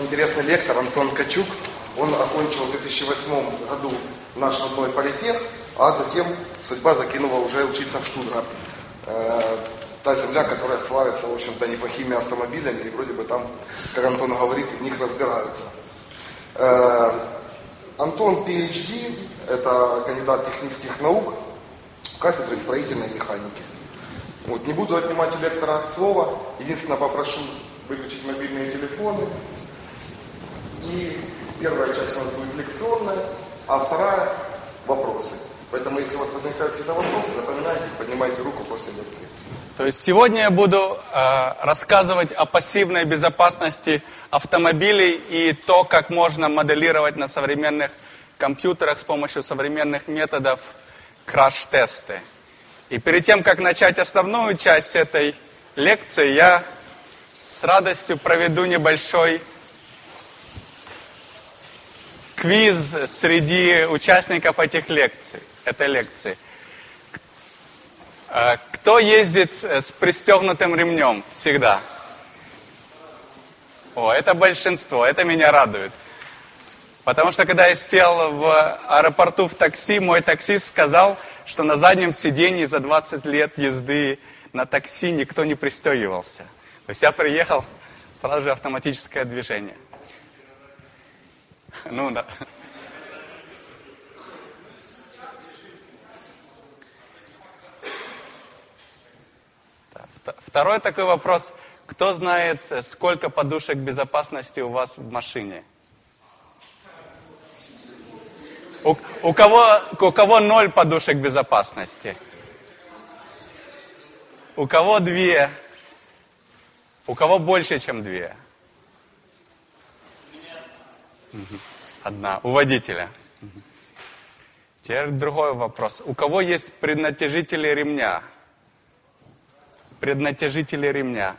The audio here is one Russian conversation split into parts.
интересный лектор Антон Качук. Он окончил в 2008 году наш родной политех, а затем судьба закинула уже учиться в Штутгарт. Э, та земля, которая славится, в общем-то, неплохими автомобилями, и вроде бы там, как Антон говорит, в них разбираются. Э, Антон PhD, это кандидат технических наук, кафедры строительной механики. Вот, не буду отнимать у лектора слова, единственное попрошу выключить мобильные телефоны. И первая часть у нас будет лекционная, а вторая – вопросы. Поэтому, если у вас возникают какие-то вопросы, запоминайте, поднимайте руку после лекции. То есть сегодня я буду э, рассказывать о пассивной безопасности автомобилей и то, как можно моделировать на современных компьютерах с помощью современных методов краш-тесты. И перед тем, как начать основную часть этой лекции, я с радостью проведу небольшой квиз среди участников этих лекций, этой лекции. А, кто ездит с пристегнутым ремнем всегда? О, это большинство, это меня радует. Потому что когда я сел в аэропорту в такси, мой таксист сказал, что на заднем сиденье за 20 лет езды на такси никто не пристегивался. То есть я приехал, сразу же автоматическое движение. Ну да. Второй такой вопрос. Кто знает, сколько подушек безопасности у вас в машине? У, у, кого, у кого ноль подушек безопасности? У кого две? У кого больше, чем две? Одна. У водителя. Теперь другой вопрос. У кого есть преднатяжители ремня? Преднатяжители ремня.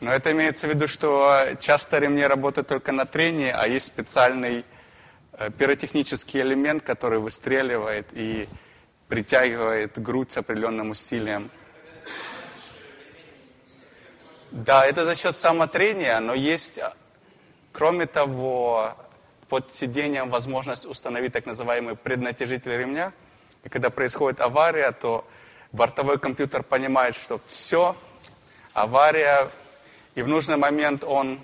Но это имеется в виду, что часто ремни работают только на трении, а есть специальный э, пиротехнический элемент, который выстреливает и притягивает грудь с определенным усилием. Да, это за счет самотрения, но есть, а, кроме того, под сиденьем возможность установить так называемый преднатяжитель ремня. И когда происходит авария, то бортовой компьютер понимает, что все, авария, и в нужный момент он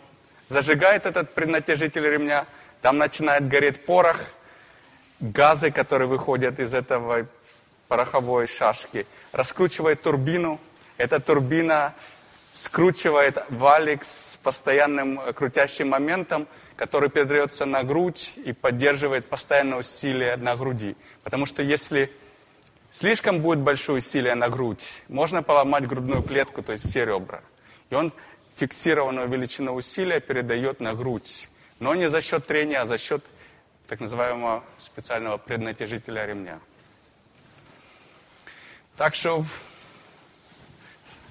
зажигает этот преднатяжитель ремня, там начинает гореть порох, газы, которые выходят из этого пороховой шашки, раскручивает турбину, эта турбина скручивает валик с постоянным крутящим моментом, который передается на грудь и поддерживает постоянное усилие на груди. Потому что если слишком будет большое усилие на грудь, можно поломать грудную клетку, то есть все ребра. И он фиксированную величину усилия передает на грудь. Но не за счет трения, а за счет так называемого специального преднатяжителя ремня. Так что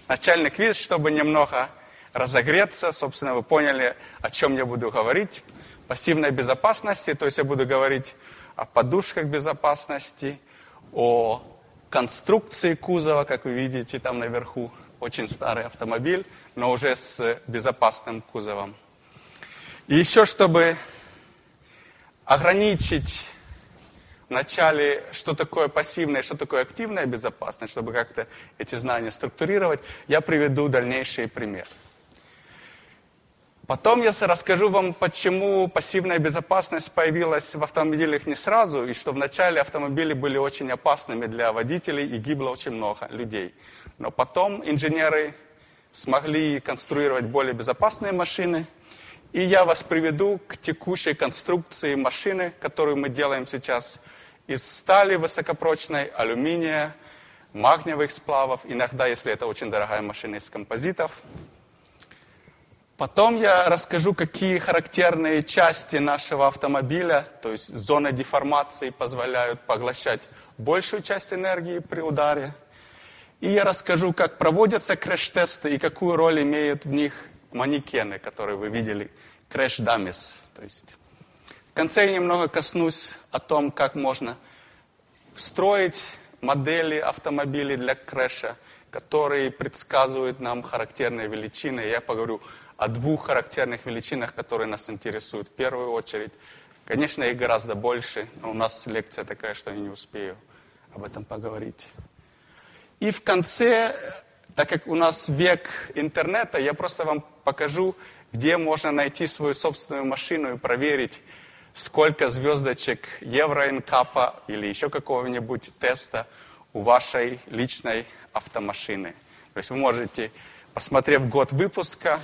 начальный квиз, чтобы немного разогреться. Собственно, вы поняли, о чем я буду говорить. Пассивной безопасности, то есть я буду говорить о подушках безопасности, о конструкции кузова, как вы видите там наверху. Очень старый автомобиль, но уже с безопасным кузовом. И еще, чтобы ограничить вначале, что такое пассивная, что такое активная безопасность, чтобы как-то эти знания структурировать, я приведу дальнейшие примеры. Потом я расскажу вам, почему пассивная безопасность появилась в автомобилях не сразу, и что вначале автомобили были очень опасными для водителей, и гибло очень много людей. Но потом инженеры смогли конструировать более безопасные машины, и я вас приведу к текущей конструкции машины, которую мы делаем сейчас – из стали высокопрочной, алюминия, магниевых сплавов, иногда, если это очень дорогая машина, из композитов. Потом я расскажу, какие характерные части нашего автомобиля, то есть зоны деформации, позволяют поглощать большую часть энергии при ударе. И я расскажу, как проводятся крэш-тесты и какую роль имеют в них манекены, которые вы видели, crash dummies, то есть конце я немного коснусь о том, как можно строить модели автомобилей для крэша, которые предсказывают нам характерные величины. Я поговорю о двух характерных величинах, которые нас интересуют в первую очередь. Конечно, их гораздо больше, но у нас лекция такая, что я не успею об этом поговорить. И в конце, так как у нас век интернета, я просто вам покажу, где можно найти свою собственную машину и проверить, сколько звездочек Евроинкапа или еще какого-нибудь теста у вашей личной автомашины. То есть вы можете, посмотрев год выпуска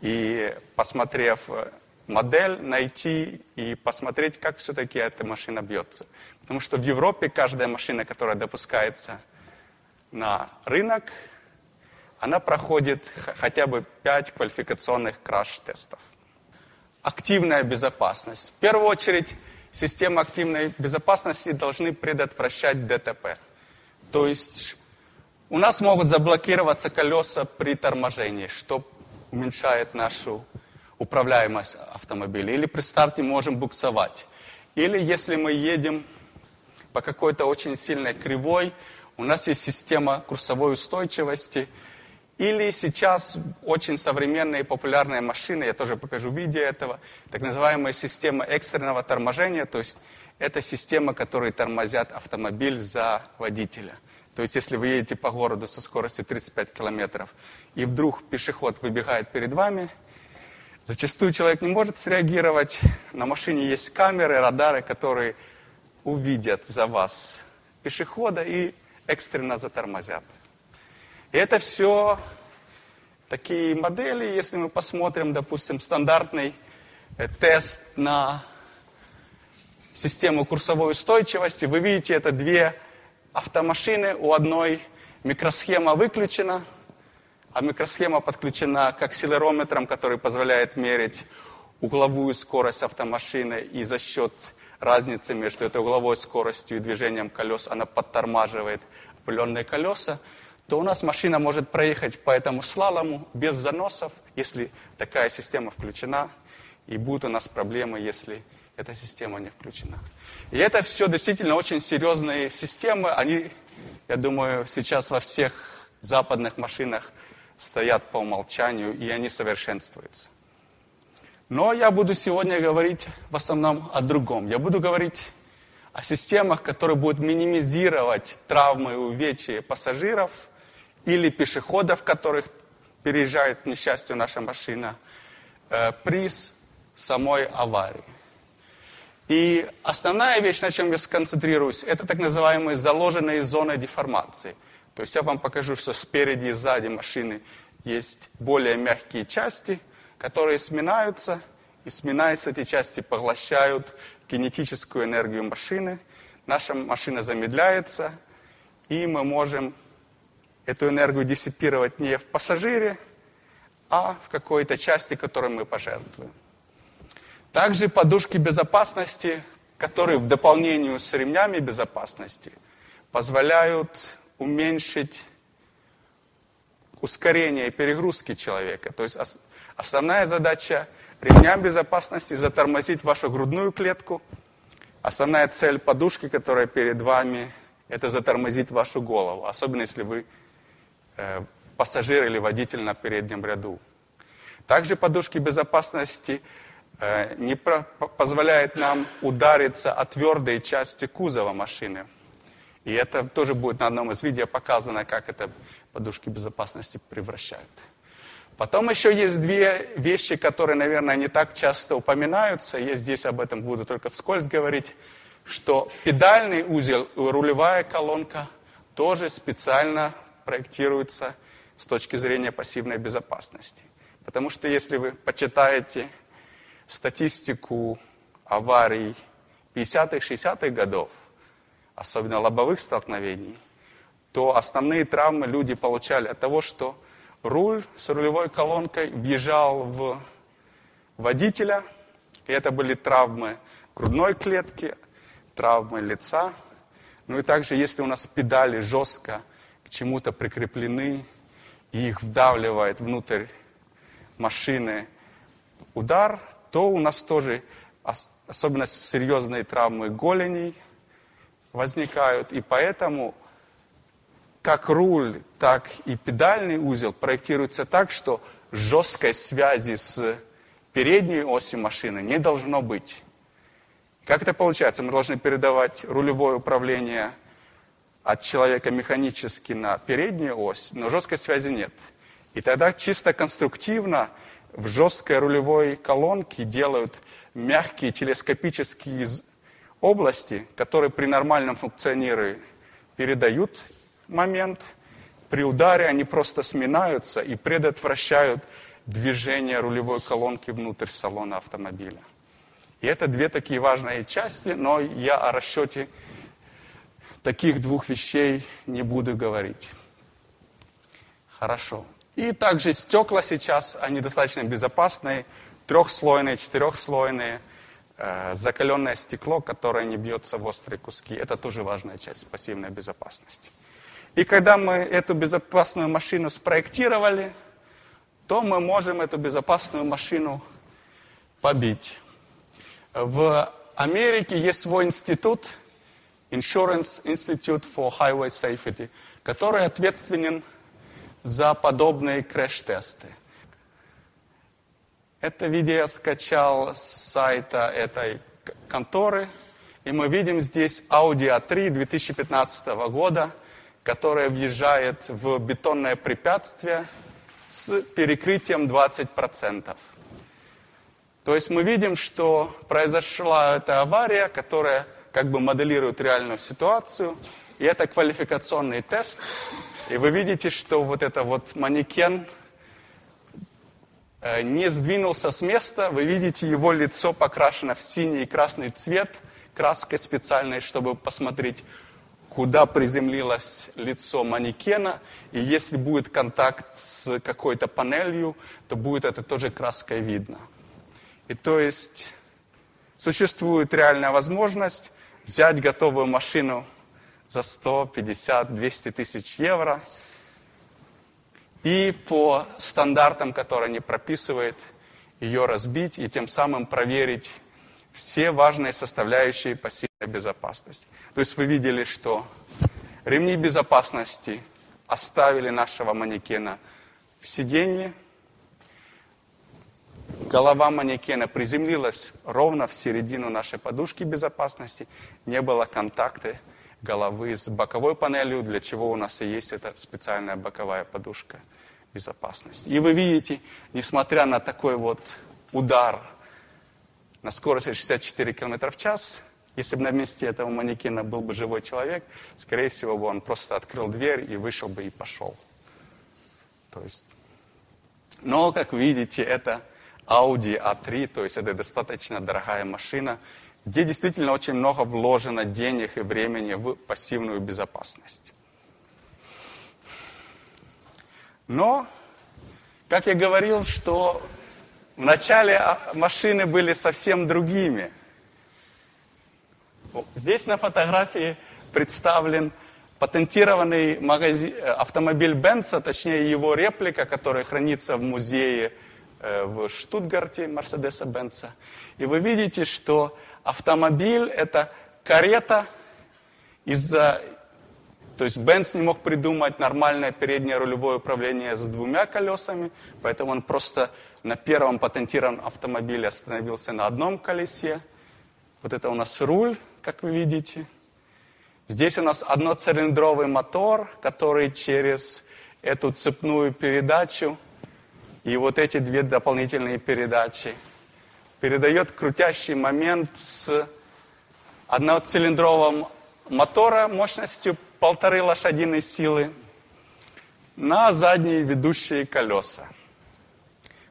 и посмотрев э, модель, найти и посмотреть, как все-таки эта машина бьется. Потому что в Европе каждая машина, которая допускается на рынок, она проходит хотя бы 5 квалификационных краш-тестов. Активная безопасность. В первую очередь, системы активной безопасности должны предотвращать ДТП. То есть у нас могут заблокироваться колеса при торможении, что уменьшает нашу управляемость автомобиля. Или при старте можем буксовать. Или если мы едем по какой-то очень сильной кривой, у нас есть система курсовой устойчивости. Или сейчас очень современные популярные машины, я тоже покажу видео этого, так называемая система экстренного торможения, то есть это система, которая тормозят автомобиль за водителя. То есть, если вы едете по городу со скоростью 35 километров, и вдруг пешеход выбегает перед вами, зачастую человек не может среагировать. На машине есть камеры, радары, которые увидят за вас пешехода и экстренно затормозят. Это все такие модели, если мы посмотрим, допустим, стандартный э, тест на систему курсовой устойчивости, вы видите, это две автомашины, у одной микросхема выключена, а микросхема подключена к акселерометрам, который позволяет мерить угловую скорость автомашины, и за счет разницы между этой угловой скоростью и движением колес она подтормаживает определенные колеса, то у нас машина может проехать по этому слалому без заносов, если такая система включена, и будут у нас проблемы, если эта система не включена. И это все действительно очень серьезные системы. Они, я думаю, сейчас во всех западных машинах стоят по умолчанию, и они совершенствуются. Но я буду сегодня говорить в основном о другом. Я буду говорить о системах, которые будут минимизировать травмы и увечья пассажиров или пешеходов, которых переезжает, к несчастью, наша машина, э, при самой аварии. И основная вещь, на чем я сконцентрируюсь, это так называемые заложенные зоны деформации. То есть я вам покажу, что спереди и сзади машины есть более мягкие части, которые сминаются, и сминаясь, эти части поглощают кинетическую энергию машины. Наша машина замедляется, и мы можем эту энергию диссипировать не в пассажире, а в какой-то части, которую мы пожертвуем. Также подушки безопасности, которые в дополнение с ремнями безопасности позволяют уменьшить ускорение перегрузки человека. То есть основная задача ремня безопасности затормозить вашу грудную клетку. Основная цель подушки, которая перед вами, это затормозить вашу голову, особенно если вы пассажир или водитель на переднем ряду. Также подушки безопасности Э, не позволяет нам удариться о твердые части кузова машины. И это тоже будет на одном из видео показано, как это подушки безопасности превращают. Потом еще есть две вещи, которые, наверное, не так часто упоминаются. Я здесь об этом буду только вскользь говорить, что педальный узел и рулевая колонка тоже специально проектируются с точки зрения пассивной безопасности. Потому что если вы почитаете статистику аварий 50-х, 60-х годов, особенно лобовых столкновений, то основные травмы люди получали от того, что руль с рулевой колонкой въезжал в водителя, и это были травмы грудной клетки, травмы лица. Ну и также, если у нас педали жестко к чему-то прикреплены, и их вдавливает внутрь машины удар, то у нас тоже особенно серьезные травмы голеней возникают. И поэтому как руль, так и педальный узел проектируются так, что жесткой связи с передней осью машины не должно быть. Как это получается? Мы должны передавать рулевое управление от человека механически на переднюю ось, но жесткой связи нет. И тогда чисто конструктивно в жесткой рулевой колонке делают мягкие телескопические области, которые при нормальном функционировании передают момент, при ударе они просто сминаются и предотвращают движение рулевой колонки внутрь салона автомобиля. И это две такие важные части, но я о расчете таких двух вещей не буду говорить. Хорошо. И также стекла сейчас, они достаточно безопасные, трехслойные, четырехслойные, э, закаленное стекло, которое не бьется в острые куски. Это тоже важная часть пассивной безопасности. И когда мы эту безопасную машину спроектировали, то мы можем эту безопасную машину побить. В Америке есть свой институт, Insurance Institute for Highway Safety, который ответственен за подобные крэш-тесты. Это видео я скачал с сайта этой конторы, и мы видим здесь Audi A3 2015 года, которая въезжает в бетонное препятствие с перекрытием 20%. То есть мы видим, что произошла эта авария, которая как бы моделирует реальную ситуацию, и это квалификационный тест. И вы видите, что вот это вот манекен э, не сдвинулся с места. Вы видите, его лицо покрашено в синий и красный цвет, краской специальной, чтобы посмотреть, куда приземлилось лицо манекена. И если будет контакт с какой-то панелью, то будет это тоже краской видно. И то есть существует реальная возможность взять готовую машину за 150, 200 тысяч евро и по стандартам, которые они прописывают, ее разбить и тем самым проверить все важные составляющие пассивной безопасности. То есть вы видели, что ремни безопасности оставили нашего манекена в сиденье, голова манекена приземлилась ровно в середину нашей подушки безопасности, не было контакта головы с боковой панелью, для чего у нас и есть эта специальная боковая подушка безопасности. И вы видите, несмотря на такой вот удар на скорости 64 км в час, если бы на месте этого манекена был бы живой человек, скорее всего бы он просто открыл дверь и вышел бы и пошел. То есть, но, как видите, это Audi A3, то есть это достаточно дорогая машина, где действительно очень много вложено денег и времени в пассивную безопасность. Но, как я говорил, что в начале машины были совсем другими. Здесь на фотографии представлен патентированный магазин, автомобиль Бенца, точнее его реплика, которая хранится в музее Э, в Штутгарте Мерседеса Бенца. И вы видите, что автомобиль – это карета из-за... То есть Бенц не мог придумать нормальное переднее рулевое управление с двумя колесами, поэтому он просто на первом патентированном автомобиле остановился на одном колесе. Вот это у нас руль, как вы видите. Здесь у нас одноцилиндровый мотор, который через эту цепную передачу и вот эти две дополнительные передачи передает крутящий момент с одноцилиндровым мотора мощностью полторы лошадиной силы на задние ведущие колеса.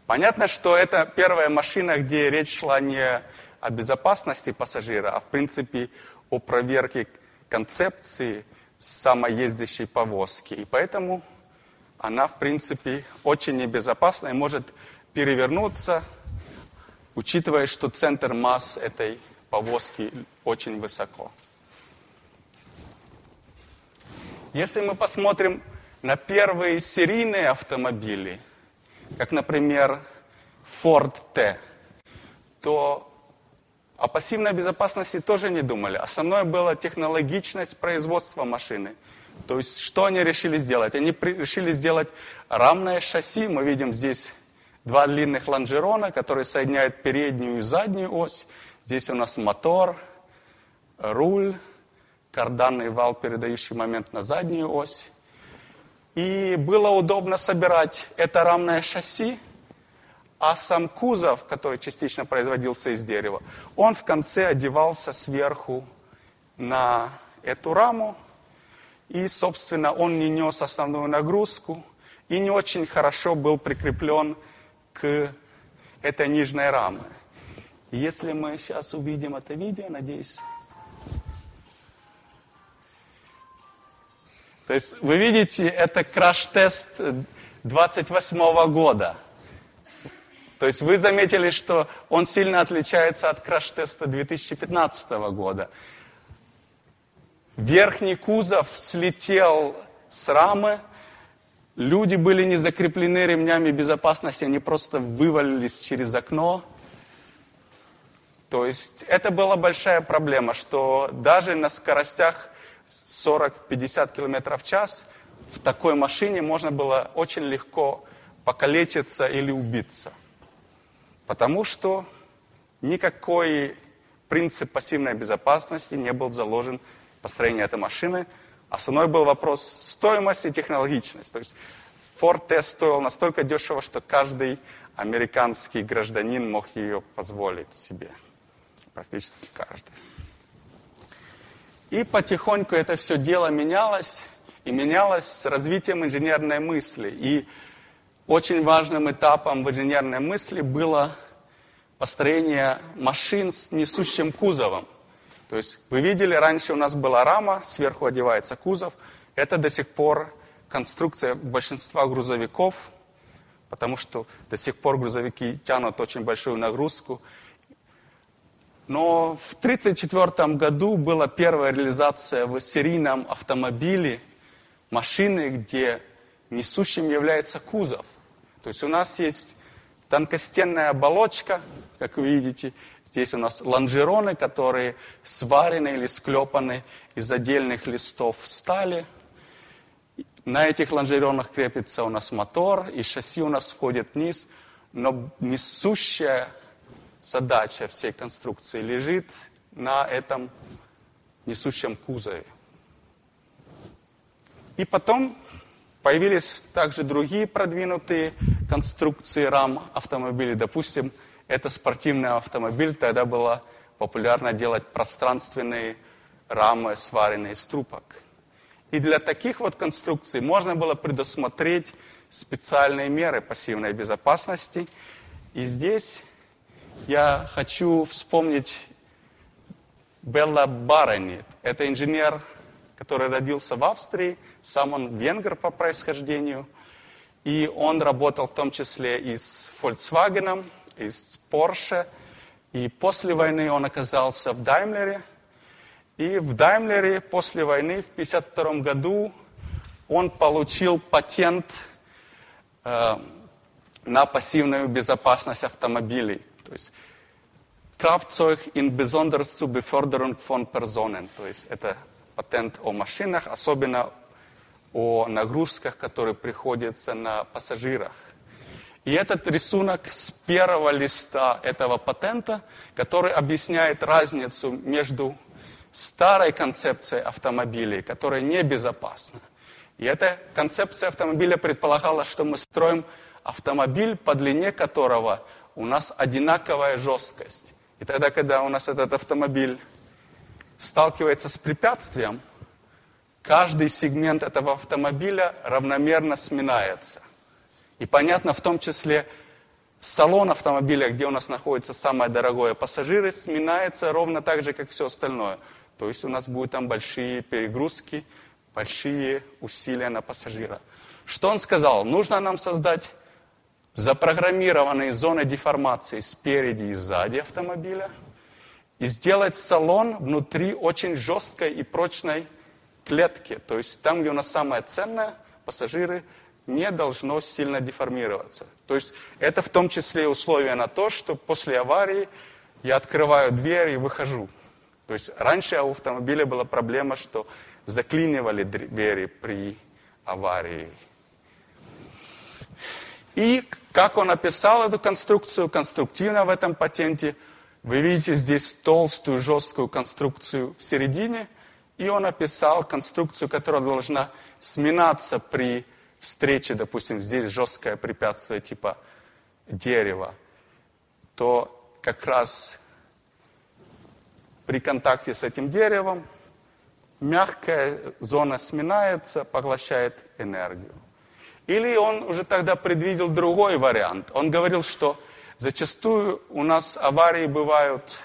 Понятно, что это первая машина, где речь шла не о безопасности пассажира, а в принципе о проверке концепции самоездящей повозки. И поэтому она, в принципе, очень небезопасна и может перевернуться, учитывая, что центр масс этой повозки очень высоко. Если мы посмотрим на первые серийные автомобили, как, например, Ford T, то о пассивной безопасности тоже не думали. Основное было технологичность производства машины. То есть, что они решили сделать? Они решили сделать рамное шасси. Мы видим здесь два длинных лонжерона, которые соединяют переднюю и заднюю ось. Здесь у нас мотор, руль, карданный вал, передающий момент на заднюю ось. И было удобно собирать это рамное шасси, а сам кузов, который частично производился из дерева, он в конце одевался сверху на эту раму, и, собственно, он не нес основную нагрузку и не очень хорошо был прикреплен к этой нижней раме. Если мы сейчас увидим это видео, надеюсь... То есть вы видите, это краш-тест 28 года. То есть вы заметили, что он сильно отличается от краш-теста 2015 года. Верхний кузов слетел с рамы, люди были не закреплены ремнями безопасности, они просто вывалились через окно. То есть это была большая проблема, что даже на скоростях 40-50 км в час в такой машине можно было очень легко покалечиться или убиться. Потому что никакой принцип пассивной безопасности не был заложен построения этой машины. Основной был вопрос стоимости и технологичности. То есть Ford T стоил настолько дешево, что каждый американский гражданин мог ее позволить себе. Практически каждый. И потихоньку это все дело менялось, и менялось с развитием инженерной мысли. И очень важным этапом в инженерной мысли было построение машин с несущим кузовом. То есть вы видели, раньше у нас была рама, сверху одевается кузов. Это до сих пор конструкция большинства грузовиков, потому что до сих пор грузовики тянут очень большую нагрузку. Но в 1934 году была первая реализация в серийном автомобиле машины, где несущим является кузов. То есть у нас есть тонкостенная оболочка, как вы видите, Здесь у нас лонжероны, которые сварены или склепаны из отдельных листов стали. На этих лонжеронах крепится у нас мотор, и шасси у нас входит вниз. Но несущая задача всей конструкции лежит на этом несущем кузове. И потом появились также другие продвинутые конструкции рам автомобилей. Допустим, это спортивный автомобиль, тогда было популярно делать пространственные рамы, сваренные из трубок. И для таких вот конструкций можно было предусмотреть специальные меры пассивной безопасности. И здесь я хочу вспомнить Белла Барани. Это инженер, который родился в Австрии, сам он венгер по происхождению. И он работал в том числе и с Volkswagen, из Porsche. И после войны он оказался в Даймлере. И в Даймлере после войны в 1952 году он получил патент э, на пассивную безопасность автомобилей. То есть Kraftzeug in besonders zur Beförderung von Personen. То есть это патент о машинах, особенно о нагрузках, которые приходятся на пассажирах. И этот рисунок с первого листа этого патента, который объясняет разницу между старой концепцией автомобилей, которая небезопасна. И эта концепция автомобиля предполагала, что мы строим автомобиль, по длине которого у нас одинаковая жесткость. И тогда, когда у нас этот автомобиль сталкивается с препятствием, каждый сегмент этого автомобиля равномерно сминается. И понятно, в том числе салон автомобиля, где у нас находится самое дорогое, пассажиры сминается ровно так же, как все остальное. То есть у нас будут там большие перегрузки, большие усилия на пассажира. Что он сказал? Нужно нам создать запрограммированные зоны деформации спереди и сзади автомобиля и сделать салон внутри очень жесткой и прочной клетки. То есть там, где у нас самое ценное, пассажиры не должно сильно деформироваться. То есть это в том числе условие на то, что после аварии я открываю дверь и выхожу. То есть раньше у автомобиля была проблема, что заклинивали двери при аварии. И как он описал эту конструкцию, конструктивно в этом патенте, вы видите здесь толстую, жесткую конструкцию в середине, и он описал конструкцию, которая должна сминаться при встрече, допустим, здесь жесткое препятствие типа дерева, то как раз при контакте с этим деревом мягкая зона сминается, поглощает энергию. Или он уже тогда предвидел другой вариант. Он говорил, что зачастую у нас аварии бывают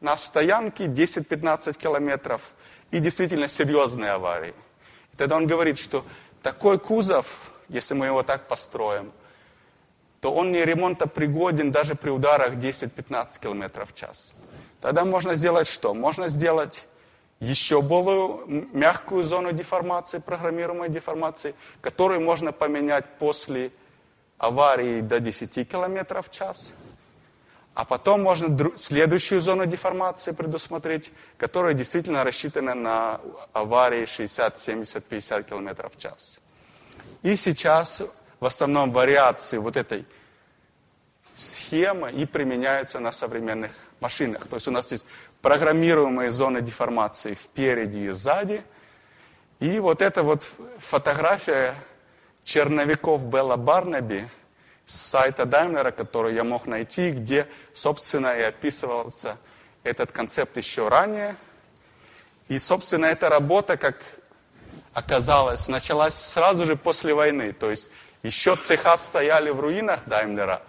на стоянке 10-15 километров и действительно серьезные аварии. И тогда он говорит, что такой кузов, если мы его так построим, то он не ремонтопригоден даже при ударах 10-15 км в час. Тогда можно сделать что? Можно сделать еще более мягкую зону деформации, программируемой деформации, которую можно поменять после аварии до 10 км в час. А потом можно следующую зону деформации предусмотреть, которая действительно рассчитана на аварии 60, 70, 50 км в час. И сейчас в основном вариации вот этой схемы и применяются на современных машинах. То есть у нас есть программируемые зоны деформации впереди и сзади. И вот эта вот фотография черновиков Белла Барнаби с сайта Даймлера, который я мог найти, где, собственно, и описывался этот концепт еще ранее. И, собственно, эта работа, как оказалось, началась сразу же после войны. То есть еще цеха стояли в руинах Даймлера,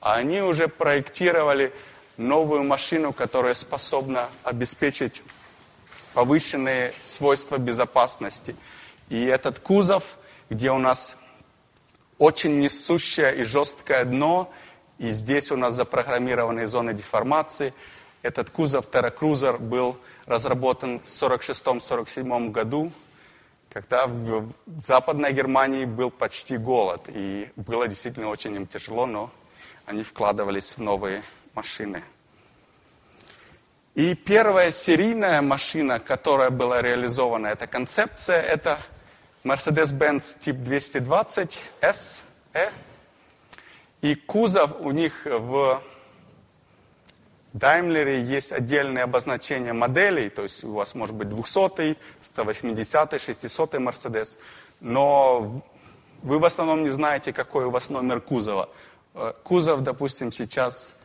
а они уже проектировали новую машину, которая способна обеспечить повышенные свойства безопасности. И этот кузов, где у нас очень несущее и жесткое дно, и здесь у нас запрограммированные зоны деформации. Этот кузов Terra был разработан в 1946-1947 году, когда в Западной Германии был почти голод. И было действительно очень им тяжело, но они вкладывались в новые машины. И первая серийная машина, которая была реализована, эта концепция, это Mercedes-Benz тип 220 SE. И кузов у них в Daimler есть отдельное обозначение моделей, то есть у вас может быть 200, 180, 600 Mercedes, но вы в основном не знаете, какой у вас номер кузова. Э, кузов, допустим, сейчас,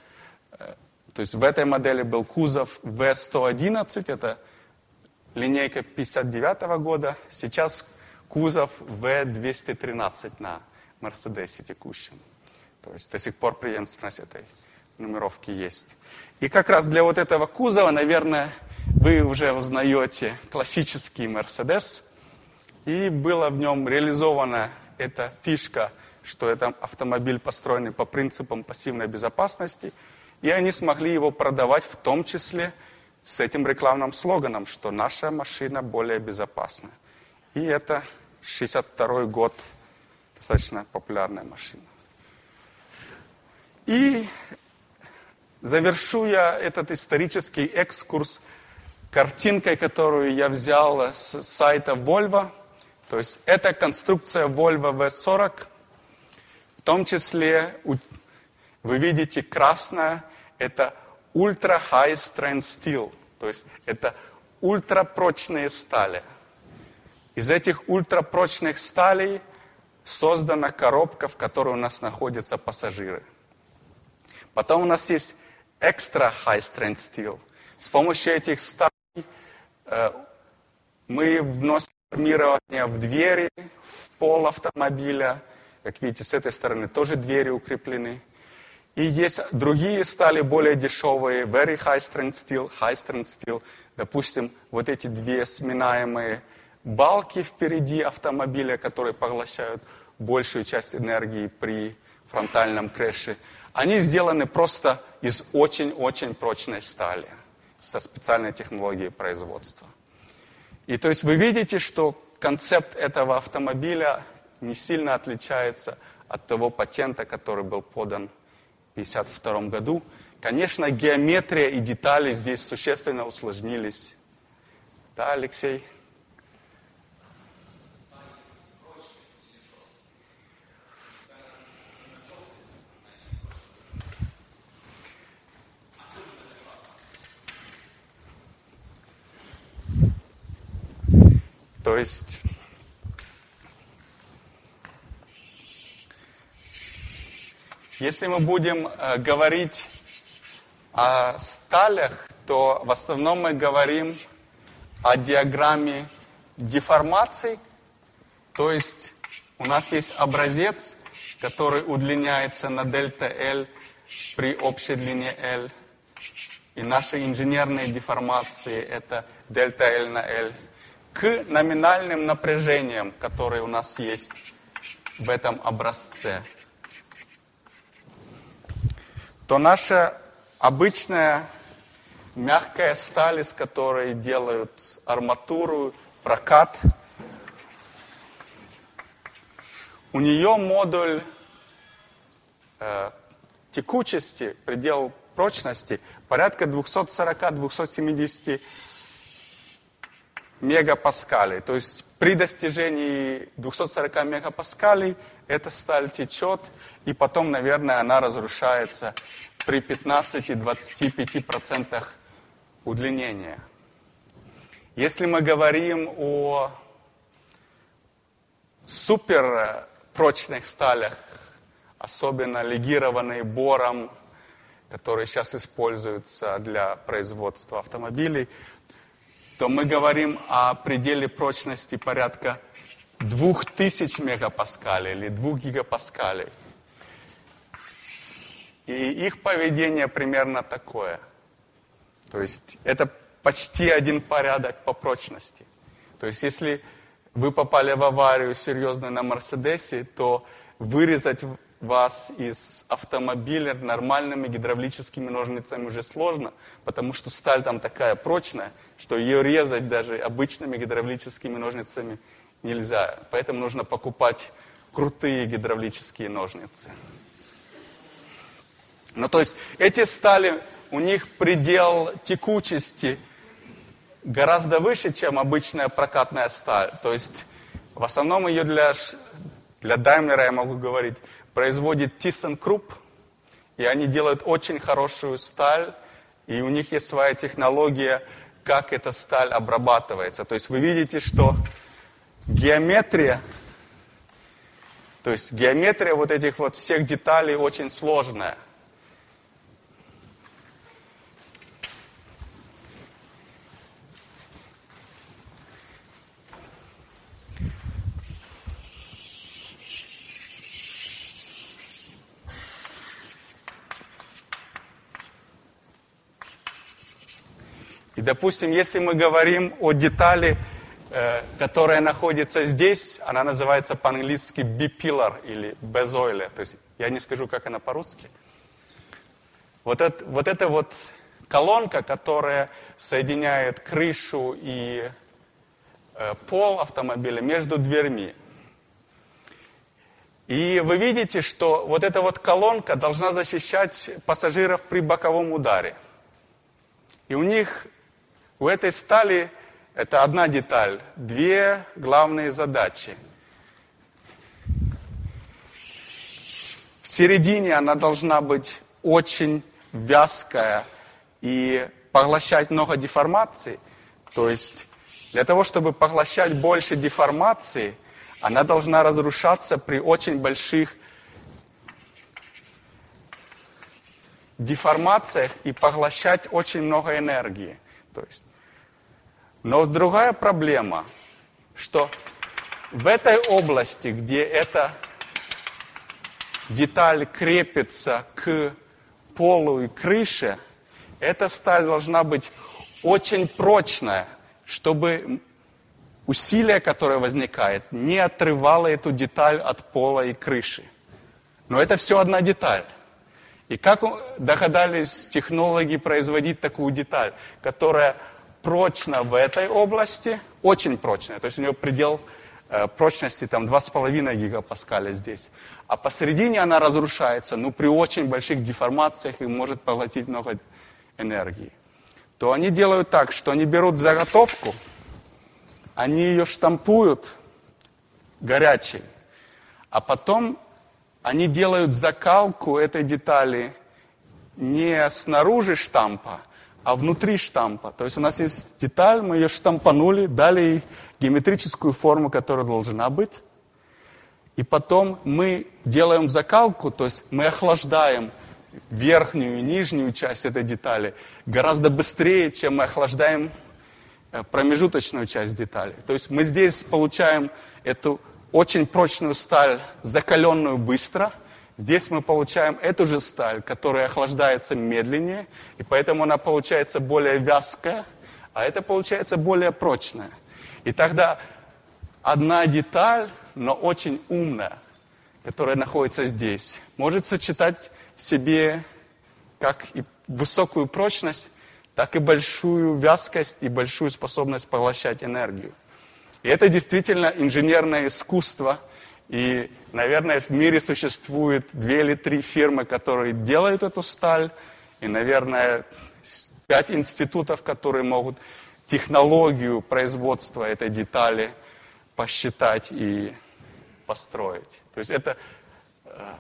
э, то есть в этой модели был кузов V111, это линейка 59 года, сейчас кузов V213 на Мерседесе текущем. То есть до сих пор преемственность этой нумеровки есть. И как раз для вот этого кузова, наверное, вы уже узнаете классический Мерседес. И была в нем реализована эта фишка – что это автомобиль построенный по принципам пассивной безопасности, и они смогли его продавать в том числе с этим рекламным слоганом, что наша машина более безопасна. И это 62 год, достаточно популярная машина. И завершу я этот исторический экскурс картинкой, которую я взял с сайта Volvo. То есть это конструкция Volvo V40 в том числе вы видите красное, это Ultra High Strength Steel, то есть это ультрапрочные стали. Из этих ультрапрочных сталей создана коробка, в которой у нас находятся пассажиры. Потом у нас есть Extra High Strength Steel. С помощью этих сталей э, мы вносим формирование в двери, в пол автомобиля, как видите, с этой стороны тоже двери укреплены. И есть другие стали более дешевые, very high strength steel, high strength steel. Допустим, вот эти две сминаемые балки впереди автомобиля, которые поглощают большую часть энергии при фронтальном крэше. Они сделаны просто из очень-очень прочной стали, со специальной технологией производства. И то есть вы видите, что концепт этого автомобиля не сильно отличается от того патента, который был подан в 1952 году. Конечно, геометрия и детали здесь существенно усложнились. Да, Алексей? То есть если мы будем э, говорить о сталях, то в основном мы говорим о диаграмме деформаций, то есть у нас есть образец, который удлиняется на дельта L при общей длине L. И наши инженерные деформации это дельта L на L. К номинальным напряжениям, которые у нас есть в этом образце. То наша обычная мягкая сталь, из которой делают арматуру, прокат. У нее модуль э, текучести, предел прочности порядка 240-270 мегапаскалей. То есть при достижении 240 мегапаскалей эта сталь течет, и потом, наверное, она разрушается при 15-25% удлинения. Если мы говорим о суперпрочных сталях, особенно легированные бором, которые сейчас используются для производства автомобилей, то мы говорим о пределе прочности порядка 2000 мегапаскалей или 2 гигапаскалей. И их поведение примерно такое. То есть это почти один порядок по прочности. То есть если вы попали в аварию серьезную на Мерседесе, то вырезать вас из автомобиля нормальными гидравлическими ножницами уже сложно, потому что сталь там такая прочная, что ее резать даже обычными гидравлическими ножницами нельзя. Поэтому нужно покупать крутые гидравлические ножницы. Ну, то есть эти стали, у них предел текучести гораздо выше, чем обычная прокатная сталь. То есть в основном ее для, для Daimler, я могу говорить, производит ThyssenKrupp, и они делают очень хорошую сталь, и у них есть своя технология, как эта сталь обрабатывается. То есть вы видите, что геометрия, то есть геометрия вот этих вот всех деталей очень сложная – И, допустим, если мы говорим о детали, э, которая находится здесь, она называется по-английски B-pillar или безойле. То есть я не скажу, как она по-русски. Вот это, вот это вот колонка, которая соединяет крышу и э, пол автомобиля между дверьми. И вы видите, что вот эта вот колонка должна защищать пассажиров при боковом ударе. И у них у этой стали это одна деталь, две главные задачи. В середине она должна быть очень вязкая и поглощать много деформаций. То есть для того, чтобы поглощать больше деформации, она должна разрушаться при очень больших деформациях и поглощать очень много энергии. То есть но другая проблема, что в этой области, где эта деталь крепится к полу и крыше, эта сталь должна быть очень прочная, чтобы усилие, которое возникает, не отрывало эту деталь от пола и крыши. Но это все одна деталь. И как догадались технологи производить такую деталь, которая прочно в этой области, очень прочная, то есть у нее предел э, прочности там 2,5 гигапаскаля здесь. А посередине она разрушается, ну, при очень больших деформациях и может поглотить много энергии. То они делают так, что они берут заготовку, они ее штампуют горячей, а потом они делают закалку этой детали не снаружи штампа, а внутри штампа. То есть у нас есть деталь, мы ее штампанули, дали ей геометрическую форму, которая должна быть. И потом мы делаем закалку, то есть мы охлаждаем верхнюю и нижнюю часть этой детали гораздо быстрее, чем мы охлаждаем э, промежуточную часть детали. То есть мы здесь получаем эту очень прочную сталь, закаленную быстро. Здесь мы получаем эту же сталь, которая охлаждается медленнее, и поэтому она получается более вязкая, а это получается более прочная. И тогда одна деталь, но очень умная, которая находится здесь, может сочетать в себе как и высокую прочность, так и большую вязкость и большую способность поглощать энергию. И это действительно инженерное искусство. И, наверное, в мире существует две или три фирмы, которые делают эту сталь. И, наверное, пять институтов, которые могут технологию производства этой детали посчитать и построить. То есть это... Э,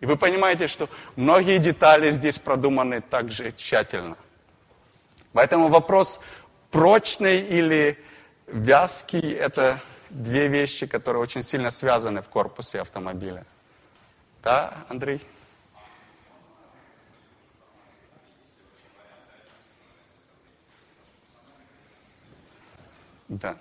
и вы понимаете, что многие детали здесь продуманы также тщательно. Поэтому вопрос прочный или Вязкий – это две вещи, которые очень сильно связаны в корпусе автомобиля. Да, Андрей? Да.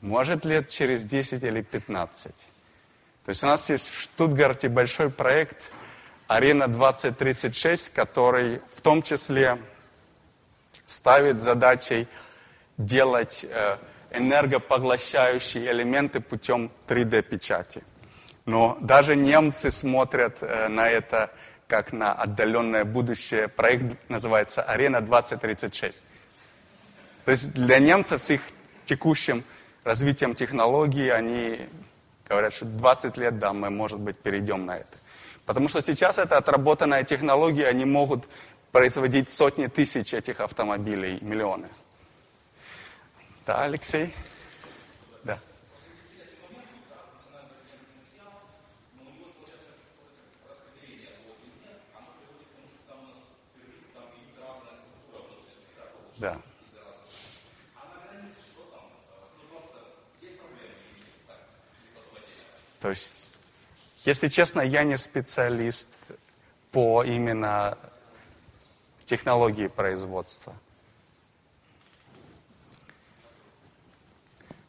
Может лет через 10 или 15. То есть у нас есть в Штутгарте большой проект «Арена 2036», который в том числе ставит задачей делать э, энергопоглощающие элементы путем 3D-печати. Но даже немцы смотрят э, на это как на отдаленное будущее. Проект называется «Арена 2036». То есть для немцев с их текущим развитием технологий, они говорят, что 20 лет, да, мы, может быть, перейдем на это. Потому что сейчас это отработанная технология, они могут производить сотни тысяч этих автомобилей, миллионы. Да, Алексей? Да. Да. То есть, если честно, я не специалист по именно технологии производства.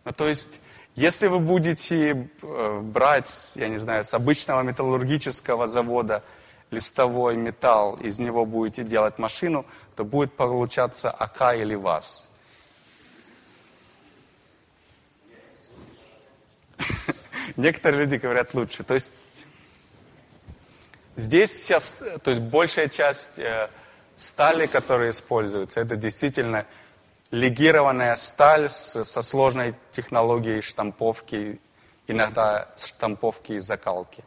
Ну, то есть, если вы будете э, брать, я не знаю, с обычного металлургического завода листовой металл, из него будете делать машину, то будет получаться АК или ВАЗ. Некоторые люди говорят лучше. То есть здесь вся, то есть большая часть э, стали, которые используются, это действительно легированная сталь с, со сложной технологией штамповки, иногда штамповки и закалки.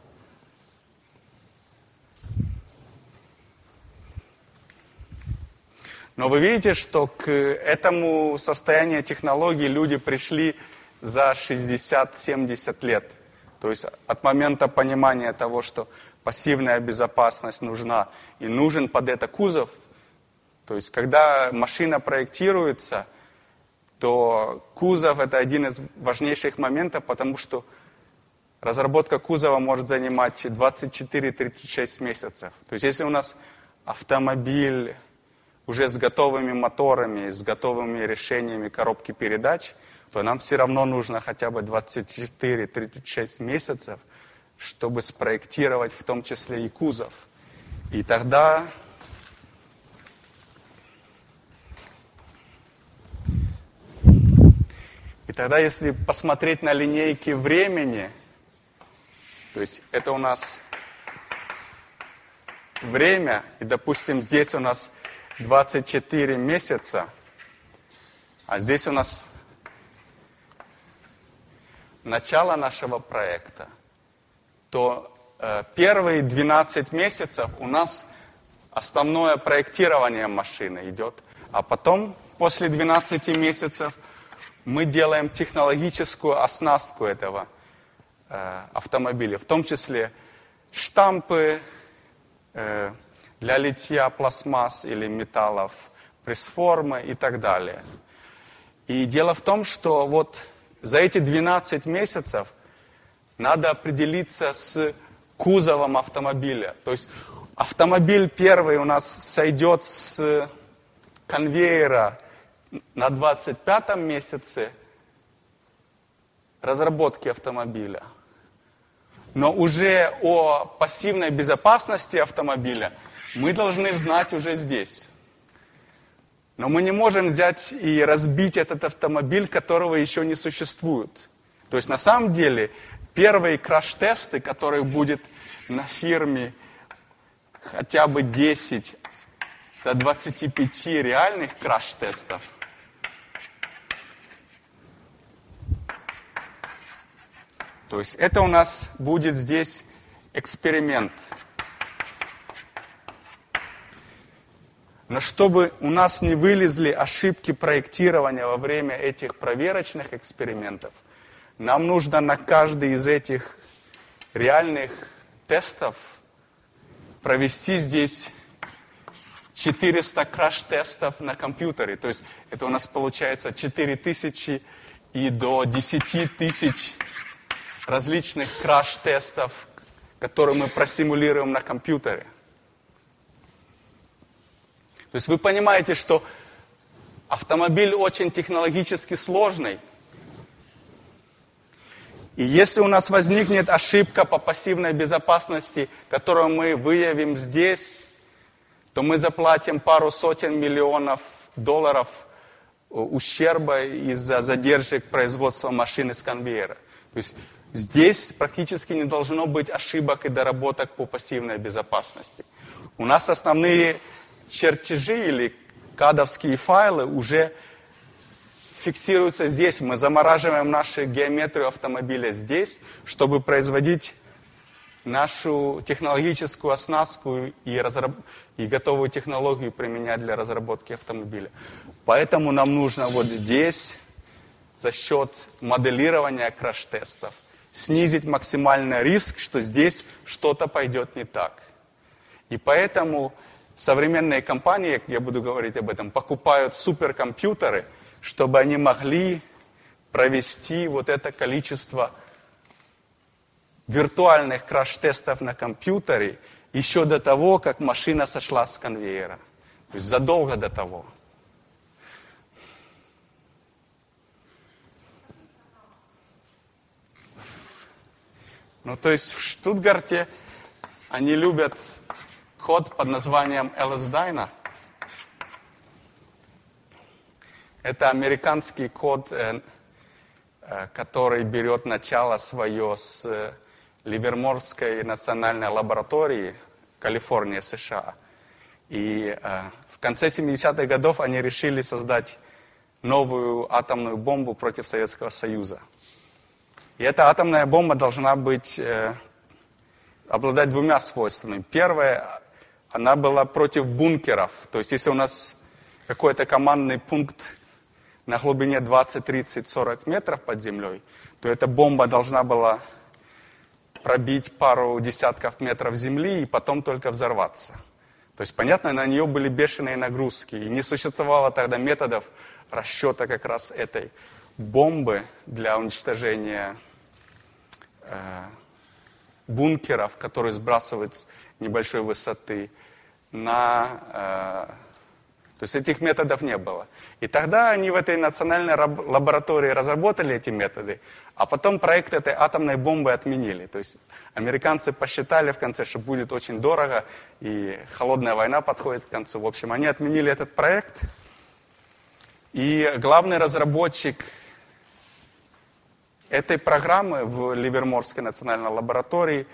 Но вы видите, что к этому состоянию технологий люди пришли за 60-70 лет. То есть от момента понимания того, что пассивная безопасность нужна и нужен под это кузов, то есть, когда машина проектируется, то кузов это один из важнейших моментов, потому что разработка кузова может занимать 24-36 месяцев. То есть, если у нас автомобиль уже с готовыми моторами, с готовыми решениями коробки передач, то нам все равно нужно хотя бы 24-36 месяцев, чтобы спроектировать в том числе и кузов. И тогда тогда, если посмотреть на линейки времени, то есть это у нас время, и, допустим, здесь у нас 24 месяца, а здесь у нас начало нашего проекта, то э, первые 12 месяцев у нас основное проектирование машины идет, а потом, после 12 месяцев, мы делаем технологическую оснастку этого э, автомобиля, в том числе штампы, э, для литья пластмасс или металлов, пресс-формы и так далее. И дело в том, что вот за эти 12 месяцев надо определиться с кузовом автомобиля. То есть автомобиль первый у нас сойдет с конвейера на 25 месяце разработки автомобиля. Но уже о пассивной безопасности автомобиля мы должны знать уже здесь. Но мы не можем взять и разбить этот автомобиль, которого еще не существует. То есть на самом деле первые краш-тесты, которые будет на фирме хотя бы 10 до 25 реальных краш-тестов, То есть это у нас будет здесь эксперимент. Но чтобы у нас не вылезли ошибки проектирования во время этих проверочных экспериментов, нам нужно на каждый из этих реальных тестов провести здесь 400 краш-тестов на компьютере. То есть это у нас получается 4000 и до 10 тысяч различных краш-тестов, которые мы просимулируем на компьютере. То есть вы понимаете, что автомобиль очень технологически сложный. И если у нас возникнет ошибка по пассивной безопасности, которую мы выявим здесь, то мы заплатим пару сотен миллионов долларов ущерба из-за задержек производства машины с конвейера. То есть Здесь практически не должно быть ошибок и доработок по пассивной безопасности. У нас основные чертежи или кадовские файлы уже фиксируются здесь. Мы замораживаем нашу геометрию автомобиля здесь, чтобы производить нашу технологическую оснастку и, разраб... и готовую технологию применять для разработки автомобиля. Поэтому нам нужно вот здесь за счет моделирования краш-тестов снизить максимальный риск, что здесь что-то пойдет не так. И поэтому современные компании, я буду говорить об этом, покупают суперкомпьютеры, чтобы они могли провести вот это количество виртуальных краш-тестов на компьютере еще до того, как машина сошла с конвейера. То есть задолго до того. Ну, то есть в Штутгарте они любят код под названием LSDyna. Это американский код, э, э, который берет начало свое с э, Ливерморской национальной лаборатории Калифорния, США. И в конце 70-х годов они решили создать новую атомную бомбу против Советского Союза – и эта атомная бомба должна быть, э, обладать двумя свойствами. Первое, она была против бункеров. То есть если у нас какой-то командный пункт на глубине 20, 30, 40 метров под землей, то эта бомба должна была пробить пару десятков метров земли и потом только взорваться. То есть, понятно, на нее были бешеные нагрузки. И не существовало тогда методов расчета как раз этой бомбы для уничтожения бункеров, которые сбрасывают с небольшой высоты, на, э, то есть этих методов не было. И тогда они в этой национальной лаборатории разработали эти методы, а потом проект этой атомной бомбы отменили. То есть американцы посчитали в конце, что будет очень дорого, и холодная война подходит к концу. В общем, они отменили этот проект, и главный разработчик этой программы в Ливерморской национальной лаборатории